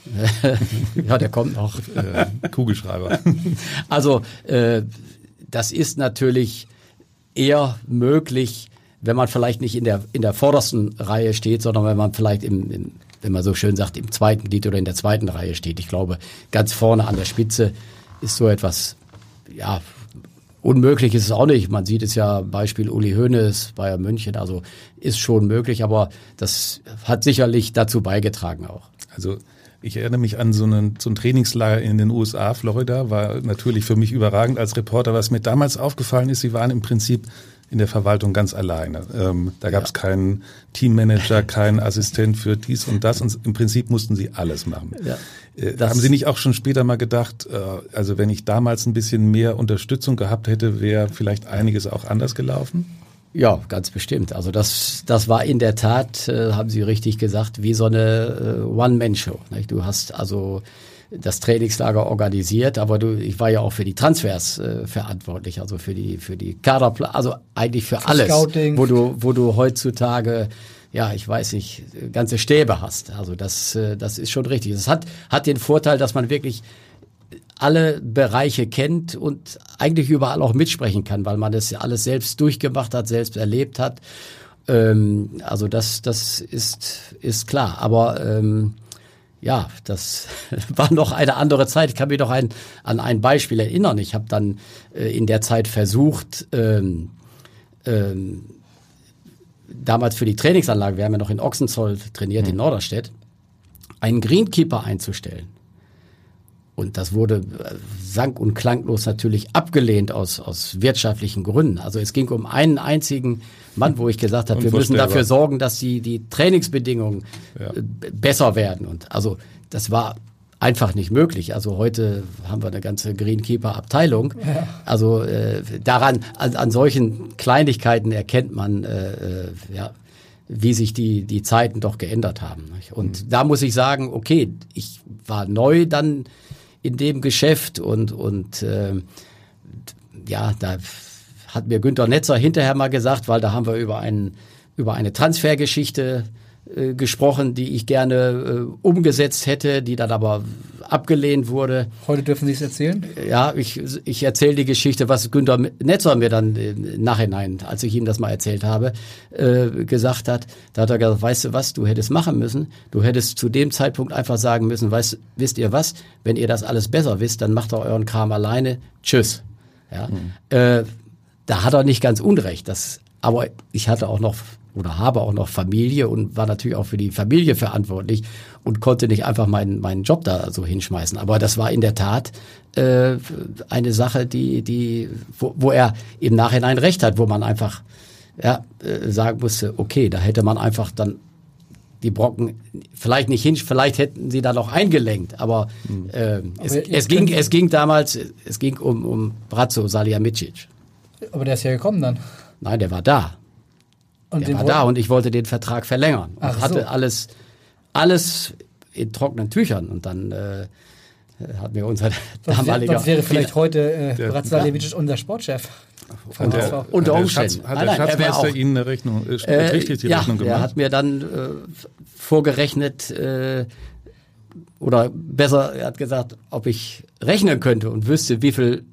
ja, der kommt noch. Äh, Kugelschreiber. also, das ist natürlich eher möglich, wenn man vielleicht nicht in der, in der vordersten Reihe steht, sondern wenn man vielleicht im, im, wenn man so schön sagt, im zweiten Glied oder in der zweiten Reihe steht. Ich glaube, ganz vorne an der Spitze ist so etwas, ja, Unmöglich ist es auch nicht. Man sieht es ja, Beispiel Uli Hoeneß, Bayern München, also ist schon möglich, aber das hat sicherlich dazu beigetragen auch. Also ich erinnere mich an so, einen, so ein Trainingslager in den USA, Florida, war natürlich für mich überragend als Reporter. Was mir damals aufgefallen ist, sie waren im Prinzip in der Verwaltung ganz alleine. Ähm, da gab es ja. keinen Teammanager, keinen Assistent für dies und das und im Prinzip mussten sie alles machen. Ja. Äh, haben Sie nicht auch schon später mal gedacht, äh, also wenn ich damals ein bisschen mehr Unterstützung gehabt hätte, wäre vielleicht einiges auch anders gelaufen? Ja, ganz bestimmt. Also das, das war in der Tat, äh, haben Sie richtig gesagt, wie so eine äh, One-Man-Show. Du hast also das Trainingslager organisiert, aber du, ich war ja auch für die Transfers äh, verantwortlich, also für die für die Kaderplan, also eigentlich für, für alles, Scouting. wo du wo du heutzutage ja, ich weiß nicht, ganze Stäbe hast. Also das äh, das ist schon richtig. Das hat hat den Vorteil, dass man wirklich alle Bereiche kennt und eigentlich überall auch mitsprechen kann, weil man das ja alles selbst durchgemacht hat, selbst erlebt hat. Ähm, also das das ist ist klar, aber ähm, ja, das war noch eine andere Zeit. Ich kann mich noch ein, an ein Beispiel erinnern. Ich habe dann äh, in der Zeit versucht, ähm, ähm, damals für die Trainingsanlage, wir haben ja noch in Ochsenzoll trainiert, mhm. in Norderstedt, einen Greenkeeper einzustellen. Und das wurde äh, sank- und klanglos natürlich abgelehnt aus, aus wirtschaftlichen Gründen. Also es ging um einen einzigen Mann, wo ich gesagt habe, wir müssen dafür sorgen, dass die, die Trainingsbedingungen ja. Äh, besser werden. Und also das war einfach nicht möglich. Also heute haben wir eine ganze Greenkeeper-Abteilung. Ja. Also äh, daran, an, an solchen Kleinigkeiten erkennt man, äh, äh ja, wie sich die, die Zeiten doch geändert haben. Und mhm. da muss ich sagen, okay, ich war neu dann in dem Geschäft und, und äh, ja, da hat mir Günter Netzer hinterher mal gesagt, weil da haben wir über, einen, über eine Transfergeschichte äh, gesprochen, die ich gerne äh, umgesetzt hätte, die dann aber abgelehnt wurde. Heute dürfen Sie es erzählen? Ja, ich, ich erzähle die Geschichte, was Günter Netzer mir dann im Nachhinein, als ich ihm das mal erzählt habe, äh, gesagt hat. Da hat er gesagt, weißt du was, du hättest machen müssen. Du hättest zu dem Zeitpunkt einfach sagen müssen, weißt, wisst ihr was, wenn ihr das alles besser wisst, dann macht ihr euren Kram alleine. Tschüss. Ja. Mhm. Äh, da hat er nicht ganz unrecht. Das, aber ich hatte auch noch oder habe auch noch Familie und war natürlich auch für die Familie verantwortlich und konnte nicht einfach meinen, meinen Job da so hinschmeißen. Aber das war in der Tat äh, eine Sache, die, die, wo, wo er im Nachhinein recht hat, wo man einfach ja, äh, sagen musste, okay, da hätte man einfach dann die Brocken vielleicht nicht hin, vielleicht hätten sie da noch eingelenkt, aber, hm. äh, es, aber es ging, es ging damals, es ging um, um Brazzo Salihamidzic. Aber der ist ja gekommen dann. Nein, der war da. Und der war da und ich wollte den Vertrag verlängern. Ach hatte so. alles, alles in trockenen Tüchern und dann äh, hat mir unser was damaliger... Was wäre vielleicht heute äh, Bratsalewitsch ja. unser Sportchef? Und der, unter Umständen. Hat der, Schatz, hat der Schatzmeister Ihnen eine Rechnung, äh, äh, richtig die ja, Rechnung gemacht? er hat mir dann äh, vorgerechnet, äh, oder besser, er hat gesagt, ob ich rechnen könnte und wüsste, wie viel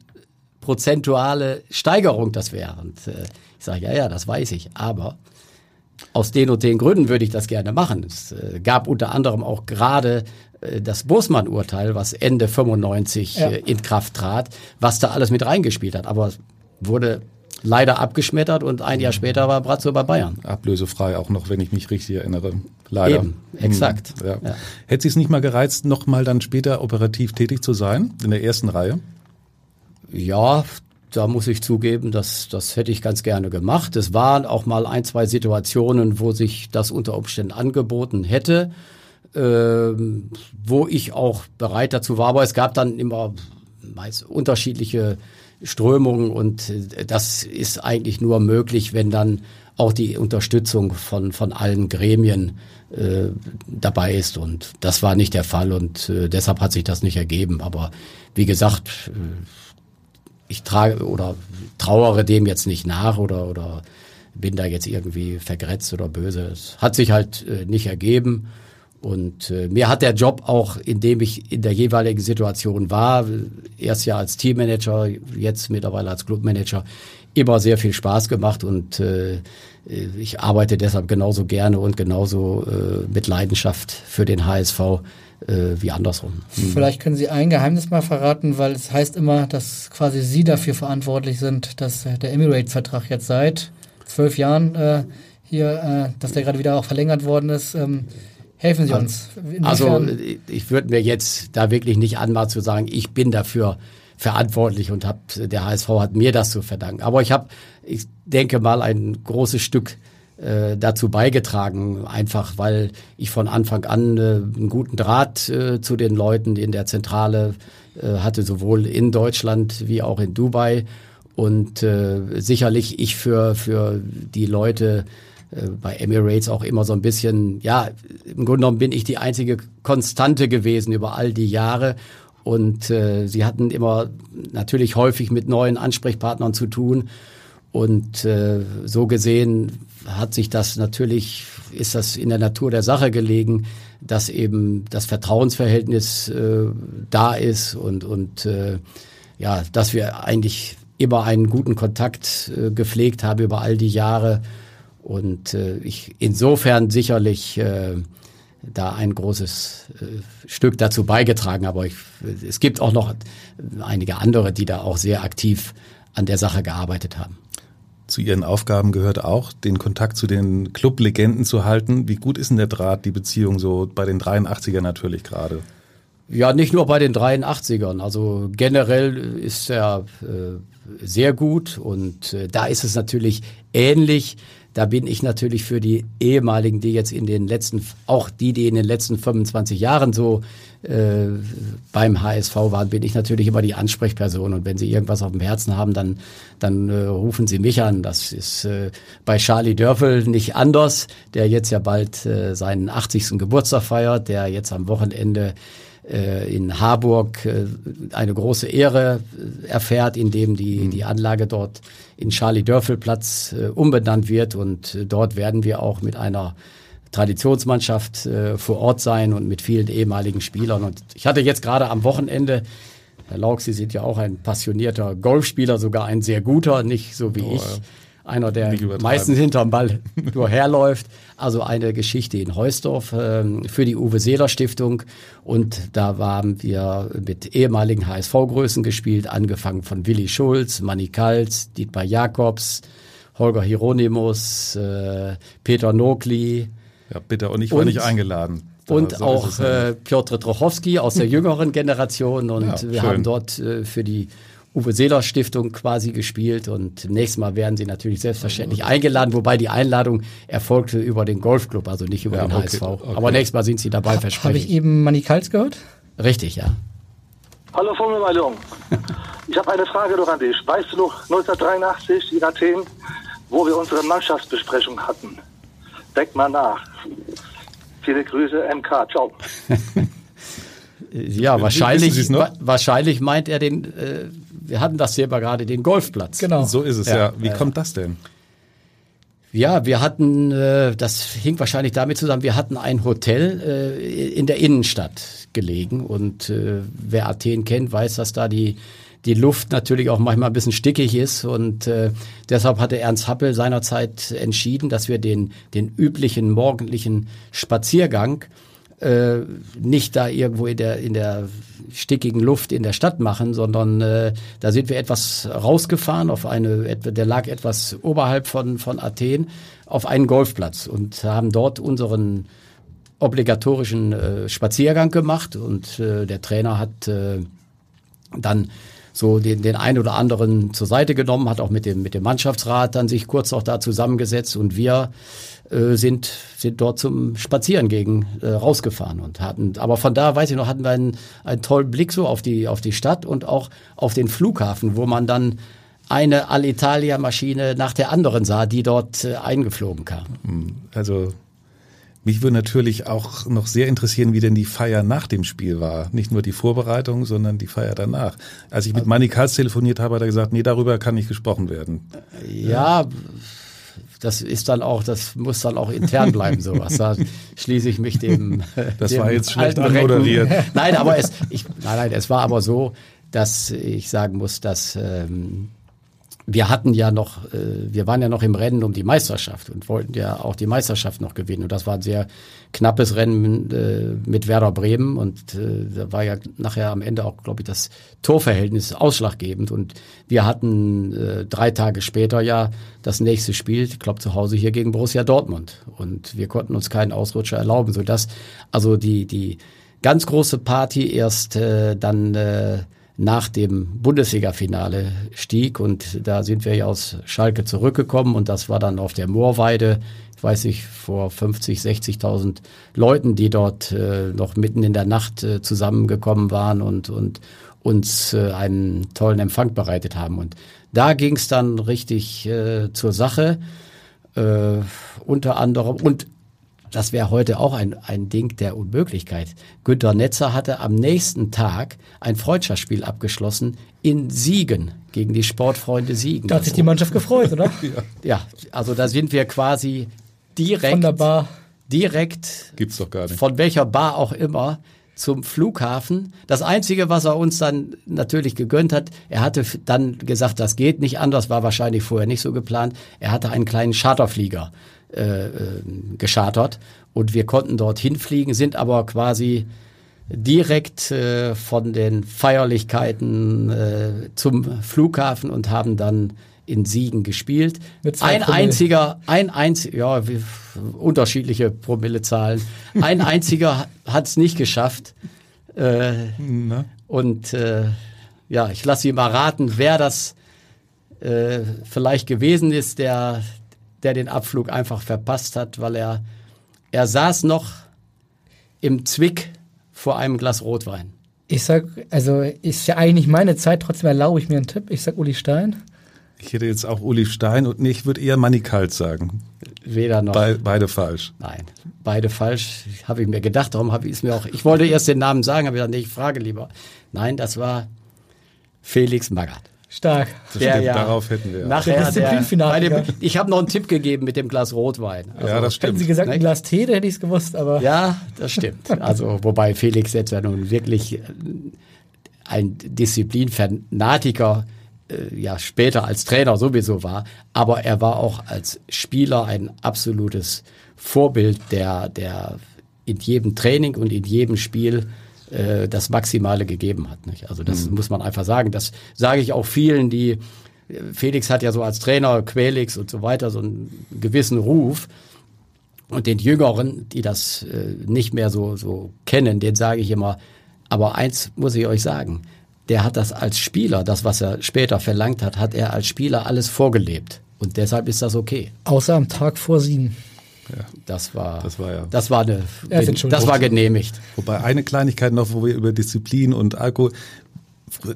prozentuale Steigerung das wäre. Und äh, ich sage, ja, ja, das weiß ich, aber aus den und den Gründen würde ich das gerne machen. Es äh, gab unter anderem auch gerade äh, das Bosmann-Urteil, was Ende 95 Ja. äh, in Kraft trat, was da alles mit reingespielt hat. Aber es wurde leider abgeschmettert und ein Jahr später war Brazzo bei Bayern. Ablösefrei auch noch, wenn ich mich richtig erinnere. Leider. Eben, exakt. Hm, Ja. Ja. Hätte Sie es nicht mal gereizt, noch mal dann später operativ tätig zu sein, in der ersten Reihe? Ja, da muss ich zugeben, das, das hätte ich ganz gerne gemacht. Es waren auch mal ein, zwei Situationen, wo sich das unter Umständen angeboten hätte, ähm, wo ich auch bereit dazu war. Aber es gab dann immer meist unterschiedliche Strömungen und äh, das ist eigentlich nur möglich, wenn dann auch die Unterstützung von, von allen Gremien äh, dabei ist. Und das war nicht der Fall und äh, deshalb hat sich das nicht ergeben. Aber wie gesagt, äh, ich trage oder trauere dem jetzt nicht nach oder, oder bin da jetzt irgendwie vergrätzt oder böse. Es hat sich halt äh, nicht ergeben. Und äh, mir hat der Job auch, in dem ich in der jeweiligen Situation war, erst ja als Teammanager, jetzt mittlerweile als Clubmanager, immer sehr viel Spaß gemacht und äh, ich arbeite deshalb genauso gerne und genauso äh, mit Leidenschaft für den HSV äh, wie andersrum. Vielleicht können Sie ein Geheimnis mal verraten, weil es heißt immer, dass quasi Sie dafür verantwortlich sind, dass äh, der Emirates-Vertrag jetzt seit zwölf Jahren äh, hier, äh, dass der gerade wieder auch verlängert worden ist. Ähm, helfen Sie uns. Also Inwiefern- ich würde mir jetzt da wirklich nicht anmaßen zu sagen, ich bin dafür verantwortlich und hab, der HSV hat mir das zu verdanken. Aber ich habe, ich denke mal, ein großes Stück äh, dazu beigetragen, einfach weil ich von Anfang an äh, einen guten Draht äh, zu den Leuten in der Zentrale äh, hatte, sowohl in Deutschland wie auch in Dubai. Und äh, sicherlich ich für, für die Leute äh, bei Emirates auch immer so ein bisschen, ja, im Grunde genommen bin ich die einzige Konstante gewesen über all die Jahre. Und äh, sie hatten immer natürlich häufig mit neuen Ansprechpartnern zu tun. Und äh, so gesehen hat sich das natürlich, ist das in der Natur der Sache gelegen, dass eben das Vertrauensverhältnis äh, da ist und, und äh, ja, dass wir eigentlich immer einen guten Kontakt äh, gepflegt haben über all die Jahre. Und äh, ich insofern sicherlich äh, da ein großes äh, Stück dazu beigetragen. Aber ich, es gibt auch noch einige andere, die da auch sehr aktiv an der Sache gearbeitet haben. Zu Ihren Aufgaben gehört auch, den Kontakt zu den Clublegenden zu halten. Wie gut ist denn der Draht, die Beziehung so bei den 83er natürlich gerade? Ja, nicht nur bei den 83ern. Also generell ist er äh, sehr gut und äh, da ist es natürlich ähnlich. Da bin ich natürlich für die ehemaligen, die jetzt in den letzten, auch die, die in den letzten 25 Jahren so äh, beim HSV waren, bin ich natürlich immer die Ansprechperson. Und wenn sie irgendwas auf dem Herzen haben, dann, dann äh, rufen sie mich an. Das ist äh, bei Charlie Dörfel nicht anders, der jetzt ja bald äh, seinen 80. Geburtstag feiert, der jetzt am Wochenende in Harburg äh, eine große Ehre äh, erfährt, indem die, die Anlage dort in Charlie Dörfel Platz äh, umbenannt wird und äh, dort werden wir auch mit einer Traditionsmannschaft äh, vor Ort sein und mit vielen ehemaligen Spielern. Und ich hatte jetzt gerade am Wochenende, Herr Lauk, Sie sind ja auch ein passionierter Golfspieler, sogar ein sehr guter, nicht so wie Oh, ich. ja. Einer, der meistens hinterm Ball nur herläuft. Also eine Geschichte in Heusdorf ähm, für die Uwe Seeler Stiftung. Und da waren wir mit ehemaligen HSV-Größen gespielt, angefangen von Willi Schulz, Manny Kals, Dietmar Jakobs, Holger Hieronymus, äh, Peter Nokli. Ja, bitte. Und ich war Und- nicht eingeladen. Da- Und so auch ja. äh, Piotr Trochowski aus der jüngeren Generation. Und Ja, wir schön. haben dort äh, für die Uwe Seeler Stiftung quasi gespielt. Und nächstes Mal werden sie natürlich selbstverständlich eingeladen, wobei die Einladung erfolgte über den Golfclub, also nicht über Ja, den okay, HSV. okay. Aber nächstes Mal sind sie dabei, Habe verspreche ich eben Manny Kals gehört? Richtig, ja. Hallo Formel. Ich habe eine Frage noch an dich. Weißt du noch 1983 in Athen, wo wir unsere Mannschaftsbesprechung hatten? Denk mal nach. Viele Grüße, MK. Ciao. Ja, wahrscheinlich, wahrscheinlich meint er den, äh, wir hatten das selber gerade, den Golfplatz. Genau. So ist es ja. Ja, Wie ja. kommt das denn? Ja, wir hatten, äh, das hing wahrscheinlich damit zusammen, wir hatten ein Hotel äh, in der Innenstadt gelegen und äh, wer Athen kennt, weiß, dass da die die Luft natürlich auch manchmal ein bisschen stickig ist und äh, deshalb hatte Ernst Happel seinerzeit entschieden, dass wir den den üblichen morgendlichen Spaziergang äh, nicht da irgendwo in der in der stickigen Luft in der Stadt machen, sondern äh, da sind wir etwas rausgefahren auf eine, der lag etwas oberhalb von, von Athen, auf einen Golfplatz und haben dort unseren obligatorischen äh, Spaziergang gemacht und äh, der Trainer hat äh, dann so den, den einen oder anderen zur Seite genommen, hat auch mit dem, mit dem Mannschaftsrat dann sich kurz auch da zusammengesetzt und wir äh, sind, sind dort zum Spazieren gegen äh, rausgefahren und hatten, aber von da, weiß ich noch, hatten wir einen, einen tollen Blick so auf die, auf die Stadt und auch auf den Flughafen, wo man dann eine Alitalia-Maschine nach der anderen sah, die dort äh, eingeflogen kam. Also mich würde natürlich auch noch sehr interessieren, wie denn die Feier nach dem Spiel war. Nicht nur die Vorbereitung, sondern die Feier danach. Als ich mit Manny Karls telefoniert habe, hat er gesagt, nee, darüber kann nicht gesprochen werden. Ja, das ist dann auch, das muss dann auch intern bleiben, sowas. Da schließe ich mich dem. Das dem war jetzt schlecht anmoderiert. Nein, aber es, ich, nein, nein, es war aber so, dass ich sagen muss, dass ähm, wir hatten ja noch, äh, wir waren ja noch im Rennen um die Meisterschaft und wollten ja auch die Meisterschaft noch gewinnen. Und das war ein sehr knappes Rennen äh, mit Werder Bremen und äh, da war ja nachher am Ende auch, glaube ich, das Torverhältnis ausschlaggebend. Und wir hatten drei Tage später ja das nächste Spiel, ich glaube zu Hause hier gegen Borussia Dortmund. Und wir konnten uns keinen Ausrutscher erlauben, sodass also die, die ganz große Party erst dann äh, nach dem Bundesliga-Finale stieg. Und da sind wir ja aus Schalke zurückgekommen und das war dann auf der Moorweide, ich weiß nicht, vor 50, 60.000 Leuten, die dort äh, noch mitten in der Nacht äh, zusammengekommen waren und, und uns äh, einen tollen Empfang bereitet haben. Und da ging es dann richtig äh, zur Sache. Äh, unter anderem und das wäre heute auch ein, ein Ding der Unmöglichkeit. Günter Netzer hatte am nächsten Tag ein Freundschaftsspiel abgeschlossen in Siegen gegen die Sportfreunde Siegen. Da hat sich die Mannschaft gefreut, oder? ja. ja, also da sind wir quasi direkt. Von der Bar. Direkt. Gibt's doch gar nicht. Von welcher Bar auch immer zum Flughafen. Das Einzige, was er uns dann natürlich gegönnt hat, er hatte dann gesagt, das geht nicht anders, war wahrscheinlich vorher nicht so geplant. Er hatte einen kleinen Charterflieger äh, äh, geschartert und wir konnten dorthin fliegen, sind aber quasi direkt äh, von den Feierlichkeiten äh, zum Flughafen und haben dann in Siegen gespielt. Ein einziger, ein einziger, ja, wie, unterschiedliche Promillezahlen. Ein einziger hat es nicht geschafft. Äh, und äh, ja, ich lasse Sie mal raten, wer das äh, vielleicht gewesen ist, der der den Abflug einfach verpasst hat, weil er, er saß noch im Zwick vor einem Glas Rotwein. Ich sag, also ist ja eigentlich meine Zeit, trotzdem erlaube ich mir einen Tipp. Ich sag Uli Stein. Ich hätte jetzt auch Uli Stein und nee, ich würde eher Manny Kalt sagen. Weder noch. Be beide falsch. Nein, beide falsch. Habe ich mir gedacht, darum habe ich es mir auch. Ich wollte erst den Namen sagen, aber ich dachte, nee, ich frage lieber. Nein, das war Felix Magath. Stark. Das stimmt, ja, darauf hätten wir. Nachher der, ich habe noch einen Tipp gegeben mit dem Glas Rotwein. Also, ja, das stimmt. Hätten Sie gesagt, ein Glas Tee, da hätte ich es gewusst, aber. Ja, das stimmt. Also, wobei Felix jetzt ja nun wirklich äh, ein Disziplinfanatiker äh, ja später als Trainer sowieso war, aber er war auch als Spieler ein absolutes Vorbild, der, der in jedem Training und in jedem Spiel äh, das Maximale gegeben hat. Nicht? Also das mhm. muss man einfach sagen. Das sage ich auch vielen, die Felix hat ja so als Trainer, Quelix und so weiter so einen gewissen Ruf. Und den Jüngeren, die das äh, nicht mehr so, so kennen, den sage ich immer, aber eins muss ich euch sagen, der hat das als Spieler, das, was er später verlangt hat, hat er als Spieler alles vorgelebt. Und deshalb ist das okay. Außer am Tag vor sieben. Ja. Das war, das war ja. Das war eine, das war genehmigt. Wobei eine Kleinigkeit noch, wo wir über Disziplin und Alkohol,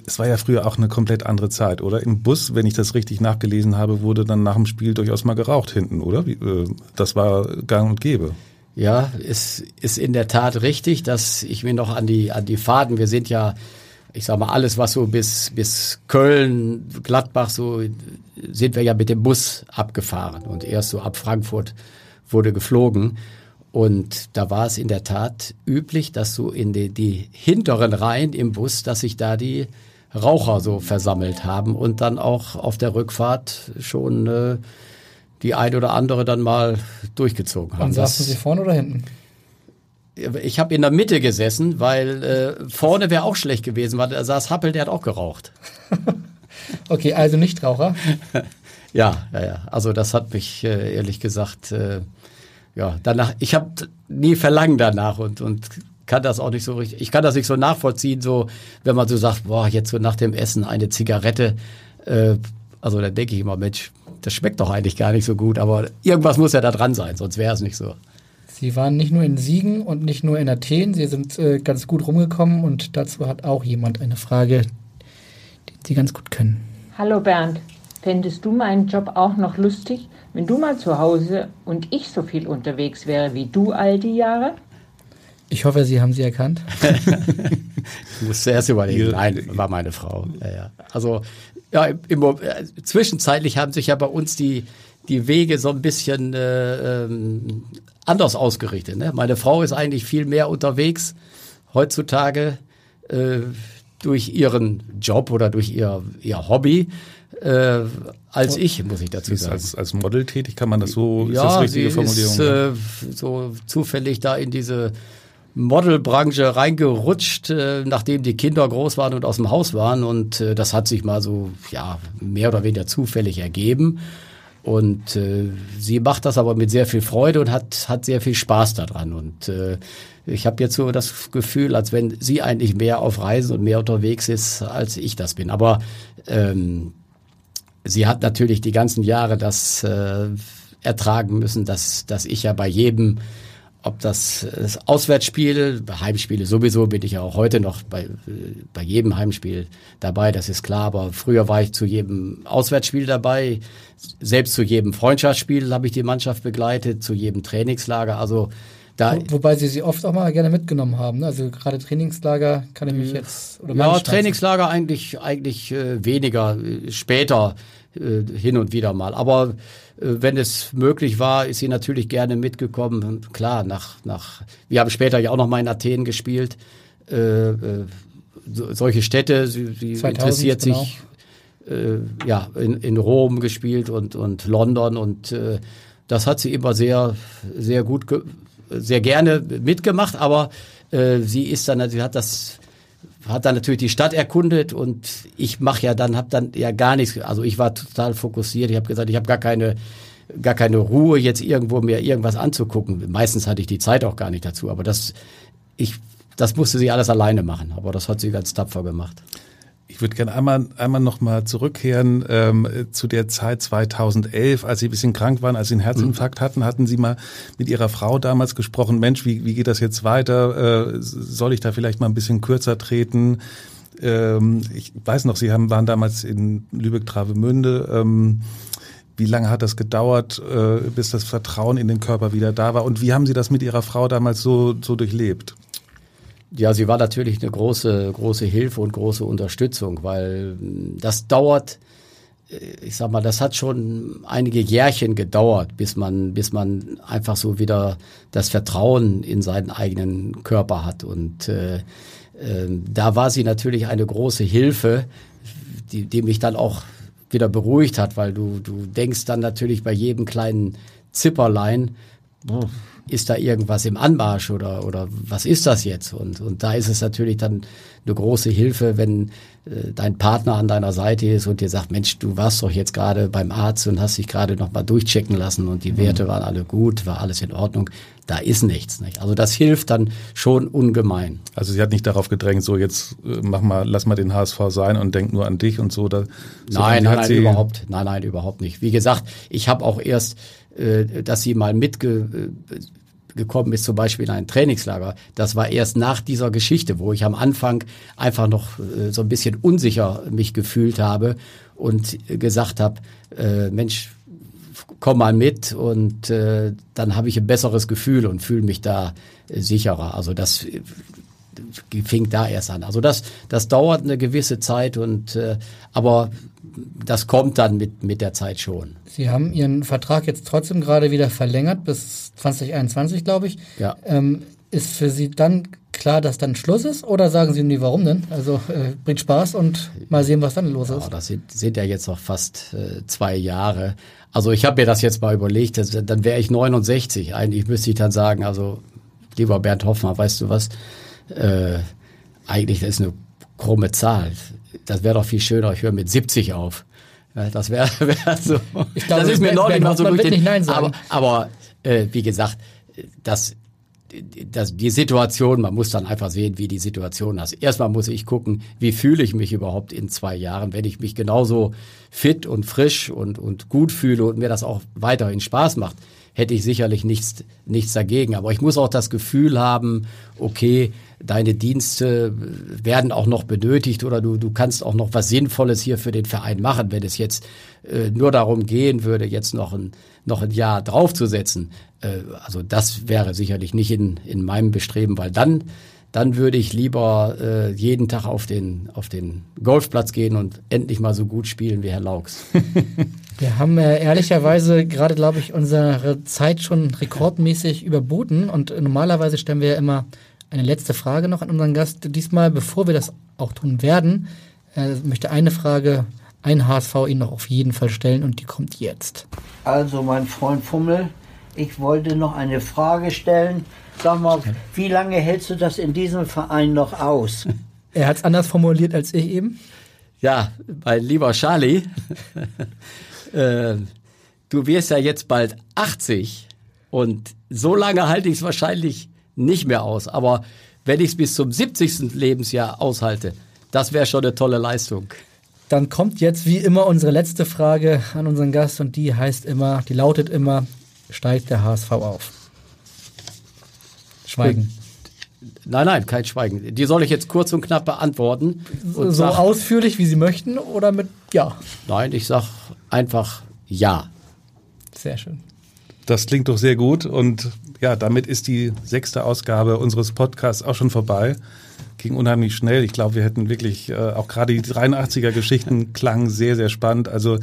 es war ja früher auch eine komplett andere Zeit, oder? Im Bus, wenn ich das richtig nachgelesen habe, wurde dann nach dem Spiel durchaus mal geraucht hinten, oder? Äh, das war gang und gäbe. Ja, ist, ist in der Tat richtig, dass ich mir noch an die, an die Faden, wir sind ja ich sag mal, alles, was so bis, bis Köln, Gladbach, so sind wir ja mit dem Bus abgefahren. Und erst so ab Frankfurt wurde geflogen. Und da war es in der Tat üblich, dass so in die, die hinteren Reihen im Bus, dass sich da die Raucher so versammelt haben und dann auch auf der Rückfahrt schon äh, die ein oder andere dann mal durchgezogen haben. Und saßen Sie vorne oder hinten? Ich habe in der Mitte gesessen, weil äh, vorne wäre auch schlecht gewesen, weil da saß Happel, der hat auch geraucht. okay, also Nichtraucher? ja, ja, ja. Also das hat mich äh, ehrlich gesagt, äh, ja, danach, ich habe nie Verlangen danach und, und kann das auch nicht so richtig, ich kann das nicht so nachvollziehen, so wenn man so sagt, boah, jetzt so nach dem Essen eine Zigarette, äh, also da denke ich immer, Mensch, das schmeckt doch eigentlich gar nicht so gut, aber irgendwas muss ja da dran sein, sonst wäre es nicht so. Sie waren nicht nur in Siegen und nicht nur in Athen, Sie sind äh, ganz gut rumgekommen und dazu hat auch jemand eine Frage, die Sie ganz gut können. Hallo Bernd, fändest du meinen Job auch noch lustig, wenn du mal zu Hause und ich so viel unterwegs wäre wie du all die Jahre? Ich hoffe, Sie haben sie erkannt. ich musste erst überlegen. Nein, war meine Frau. Ja, ja. Also ja, im, im, äh, zwischenzeitlich haben sich ja bei uns die die Wege so ein bisschen äh, ähm, anders ausgerichtet. Ne? Meine Frau ist eigentlich viel mehr unterwegs heutzutage äh, durch ihren Job oder durch ihr, ihr Hobby äh, als ich, muss ich dazu sagen. Als, als Model tätig, kann man das so, ja, ist das richtige sie Formulierung? Ist, äh, so zufällig da in diese Modelbranche reingerutscht, äh, nachdem die Kinder groß waren und aus dem Haus waren. Und äh, das hat sich mal so, ja, mehr oder weniger zufällig ergeben. Und äh, sie macht das aber mit sehr viel Freude und hat, hat sehr viel Spaß daran. Und äh, ich habe jetzt so das Gefühl, als wenn sie eigentlich mehr auf Reisen und mehr unterwegs ist, als ich das bin. Aber ähm, sie hat natürlich die ganzen Jahre das äh, ertragen müssen, dass, dass ich ja bei jedem ob das, das Auswärtsspiel, Heimspiele sowieso bin ich ja auch heute noch bei, bei jedem Heimspiel dabei, das ist klar, aber früher war ich zu jedem Auswärtsspiel dabei, selbst zu jedem Freundschaftsspiel habe ich die Mannschaft begleitet, zu jedem Trainingslager, also da, Wo, wobei sie sie oft auch mal gerne mitgenommen haben. Ne? Also gerade Trainingslager kann ich mich mhm. jetzt oder Ja, Trainingslager eigentlich eigentlich äh, weniger äh, später äh, hin und wieder mal. Aber äh, wenn es möglich war, ist sie natürlich gerne mitgekommen. Klar, nach, nach, wir haben später ja auch noch mal in Athen gespielt. Äh, äh, so, solche Städte, sie, sie interessiert genau. sich, äh, ja, in, in Rom gespielt und, und London und äh, das hat sie immer sehr, sehr gut, sehr gerne mitgemacht, aber äh, sie ist dann, sie hat das hat dann natürlich die Stadt erkundet und ich mache ja dann, habe dann ja gar nichts, also ich war total fokussiert, ich habe gesagt, ich habe gar keine gar keine Ruhe, jetzt irgendwo mir irgendwas anzugucken. Meistens hatte ich die Zeit auch gar nicht dazu, aber das, ich, das musste sie alles alleine machen. Aber das hat sie ganz tapfer gemacht. Ich würde gerne einmal, einmal noch mal zurückkehren ähm, zu der Zeit 2011, als Sie ein bisschen krank waren, als Sie einen Herzinfarkt hatten. Hatten Sie mal mit Ihrer Frau damals gesprochen, Mensch, wie, wie geht das jetzt weiter? Äh, soll ich da vielleicht mal ein bisschen kürzer treten? Ähm, ich weiß noch, Sie haben, waren damals in Lübeck-Travemünde. Ähm, wie lange hat das gedauert, äh, bis das Vertrauen in den Körper wieder da war? Und wie haben Sie das mit Ihrer Frau damals so, so durchlebt? Ja, sie war natürlich eine große, große Hilfe und große Unterstützung, weil hm, das dauert, äh, ich sag mal, das hat schon einige Jährchen gedauert, bis man, bis man einfach so wieder das Vertrauen in seinen eigenen Körper hat. Und äh, äh, da war sie natürlich eine große Hilfe, die, die mich dann auch wieder beruhigt hat, weil du, du denkst dann natürlich bei jedem kleinen Zipperlein, ist da irgendwas im Anmarsch oder, oder was ist das jetzt? Und, und da ist es natürlich dann eine große Hilfe, wenn äh, dein Partner an deiner Seite ist und dir sagt, Mensch, du warst doch jetzt gerade beim Arzt und hast dich gerade noch mal durchchecken lassen und die mhm. Werte waren alle gut, war alles in Ordnung. Da ist nichts. Nicht? Also das hilft dann schon ungemein. Also sie hat nicht darauf gedrängt, so jetzt äh, mach mal, lass mal den HSV sein und denk nur an dich und so. Da, so nein, nein, nein, überhaupt, nein, nein, überhaupt nicht. Wie gesagt, ich habe auch erst, dass sie mal mitge äh, ist, zum Beispiel in ein Trainingslager, das war erst nach dieser Geschichte, wo ich am Anfang einfach noch äh, so ein bisschen unsicher mich gefühlt habe und gesagt habe, äh, Mensch, komm mal mit und äh, dann habe ich ein besseres Gefühl und fühle mich da äh, sicherer. Also das fing da erst an. Also das, das dauert eine gewisse Zeit und äh, aber das kommt dann mit, mit der Zeit schon. Sie haben Ihren Vertrag jetzt trotzdem gerade wieder verlängert bis 2021, glaube ich. Ja. Ähm, ist für Sie dann klar, dass dann Schluss ist? Oder sagen Sie nie, warum denn? Also äh, bringt Spaß und mal sehen, was dann los ist. Ja, das sind, sind ja jetzt noch fast äh, zwei Jahre. Also ich habe mir das jetzt mal überlegt, dass, dann wäre ich 69. Eigentlich müsste ich dann sagen, also lieber Bernd Hoffmann, weißt du was, äh, eigentlich das ist eine krumme Zahl. Das wäre doch viel schöner, ich höre mit 70 auf. Das wäre wär so. Ich glaube, das ist mir neulich mal so durch den, nicht Nein sagen. Aber, aber äh, wie gesagt, das das, die Situation, man muss dann einfach sehen, wie die Situation ist. Erstmal muss ich gucken, wie fühle ich mich überhaupt in zwei Jahren, wenn ich mich genauso fit und frisch und, und gut fühle und mir das auch weiterhin Spaß macht, hätte ich sicherlich nichts, nichts dagegen. Aber ich muss auch das Gefühl haben, okay, deine Dienste werden auch noch benötigt oder du, du kannst auch noch was Sinnvolles hier für den Verein machen, wenn es jetzt äh, nur darum gehen würde, jetzt noch ein, noch ein Jahr draufzusetzen. Äh, also das wäre sicherlich nicht in, in meinem Bestreben, weil dann, dann würde ich lieber äh, jeden Tag auf den, auf den Golfplatz gehen und endlich mal so gut spielen wie Herr Laux. Wir haben äh, ehrlicherweise gerade, glaube ich, unsere Zeit schon rekordmäßig überboten und normalerweise stellen wir ja immer eine letzte Frage noch an unseren Gast. Diesmal, bevor wir das auch tun werden, äh, möchte eine Frage ein HSV Ihnen noch auf jeden Fall stellen und die kommt jetzt. Also, mein Freund Fummel, ich wollte noch eine Frage stellen. Sag mal, wie lange hältst du das in diesem Verein noch aus? Er hat es anders formuliert als ich eben. Ja, mein lieber Charlie, äh, du wirst ja jetzt bald 80 und so lange halte ich es wahrscheinlich nicht mehr aus. Aber wenn ich es bis zum 70. Lebensjahr aushalte, das wäre schon eine tolle Leistung. Dann kommt jetzt wie immer unsere letzte Frage an unseren Gast und die heißt immer, die lautet immer, steigt der HSV auf? Schweigen. Nein, nein, kein Schweigen. Die soll ich jetzt kurz und knapp beantworten. Und so sag, ausführlich, wie Sie möchten oder mit Ja? Nein, ich sag einfach ja. Sehr schön. Das klingt doch sehr gut und ja, damit ist die sechste Ausgabe unseres Podcasts auch schon vorbei. Ging unheimlich schnell. Ich glaube, wir hätten wirklich, äh, auch gerade die 83er Geschichten klangen sehr, sehr spannend. Also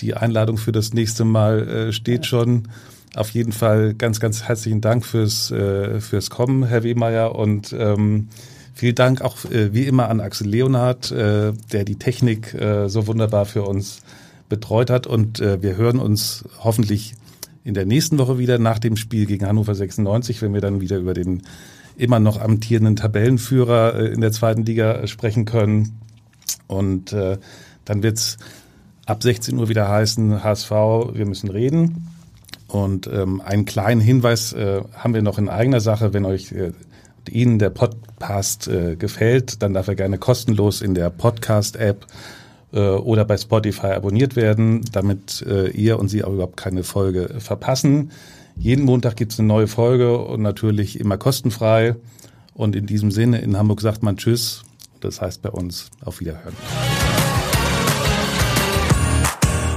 die Einladung für das nächste Mal äh, steht schon. Auf jeden Fall ganz, ganz herzlichen Dank fürs, äh, fürs Kommen, Herr Wehmeier. Und ähm, vielen Dank auch äh, wie immer an Axel Leonhardt, äh, der die Technik äh, so wunderbar für uns betreut hat. Und äh, wir hören uns hoffentlich in der nächsten Woche wieder nach dem Spiel gegen Hannover 96, wenn wir dann wieder über den immer noch amtierenden Tabellenführer äh, in der zweiten Liga sprechen können. Und äh, dann wird's ab 16 Uhr wieder heißen, HSV, wir müssen reden. Und ähm, einen kleinen Hinweis äh, haben wir noch in eigener Sache, wenn euch äh, Ihnen der Podcast äh, gefällt, dann darf er gerne kostenlos in der Podcast-App äh, oder bei Spotify abonniert werden, damit äh, ihr und Sie auch überhaupt keine Folge verpassen. Jeden Montag gibt's eine neue Folge und natürlich immer kostenfrei. Und in diesem Sinne, in Hamburg sagt man Tschüss. Das heißt bei uns auf Wiederhören.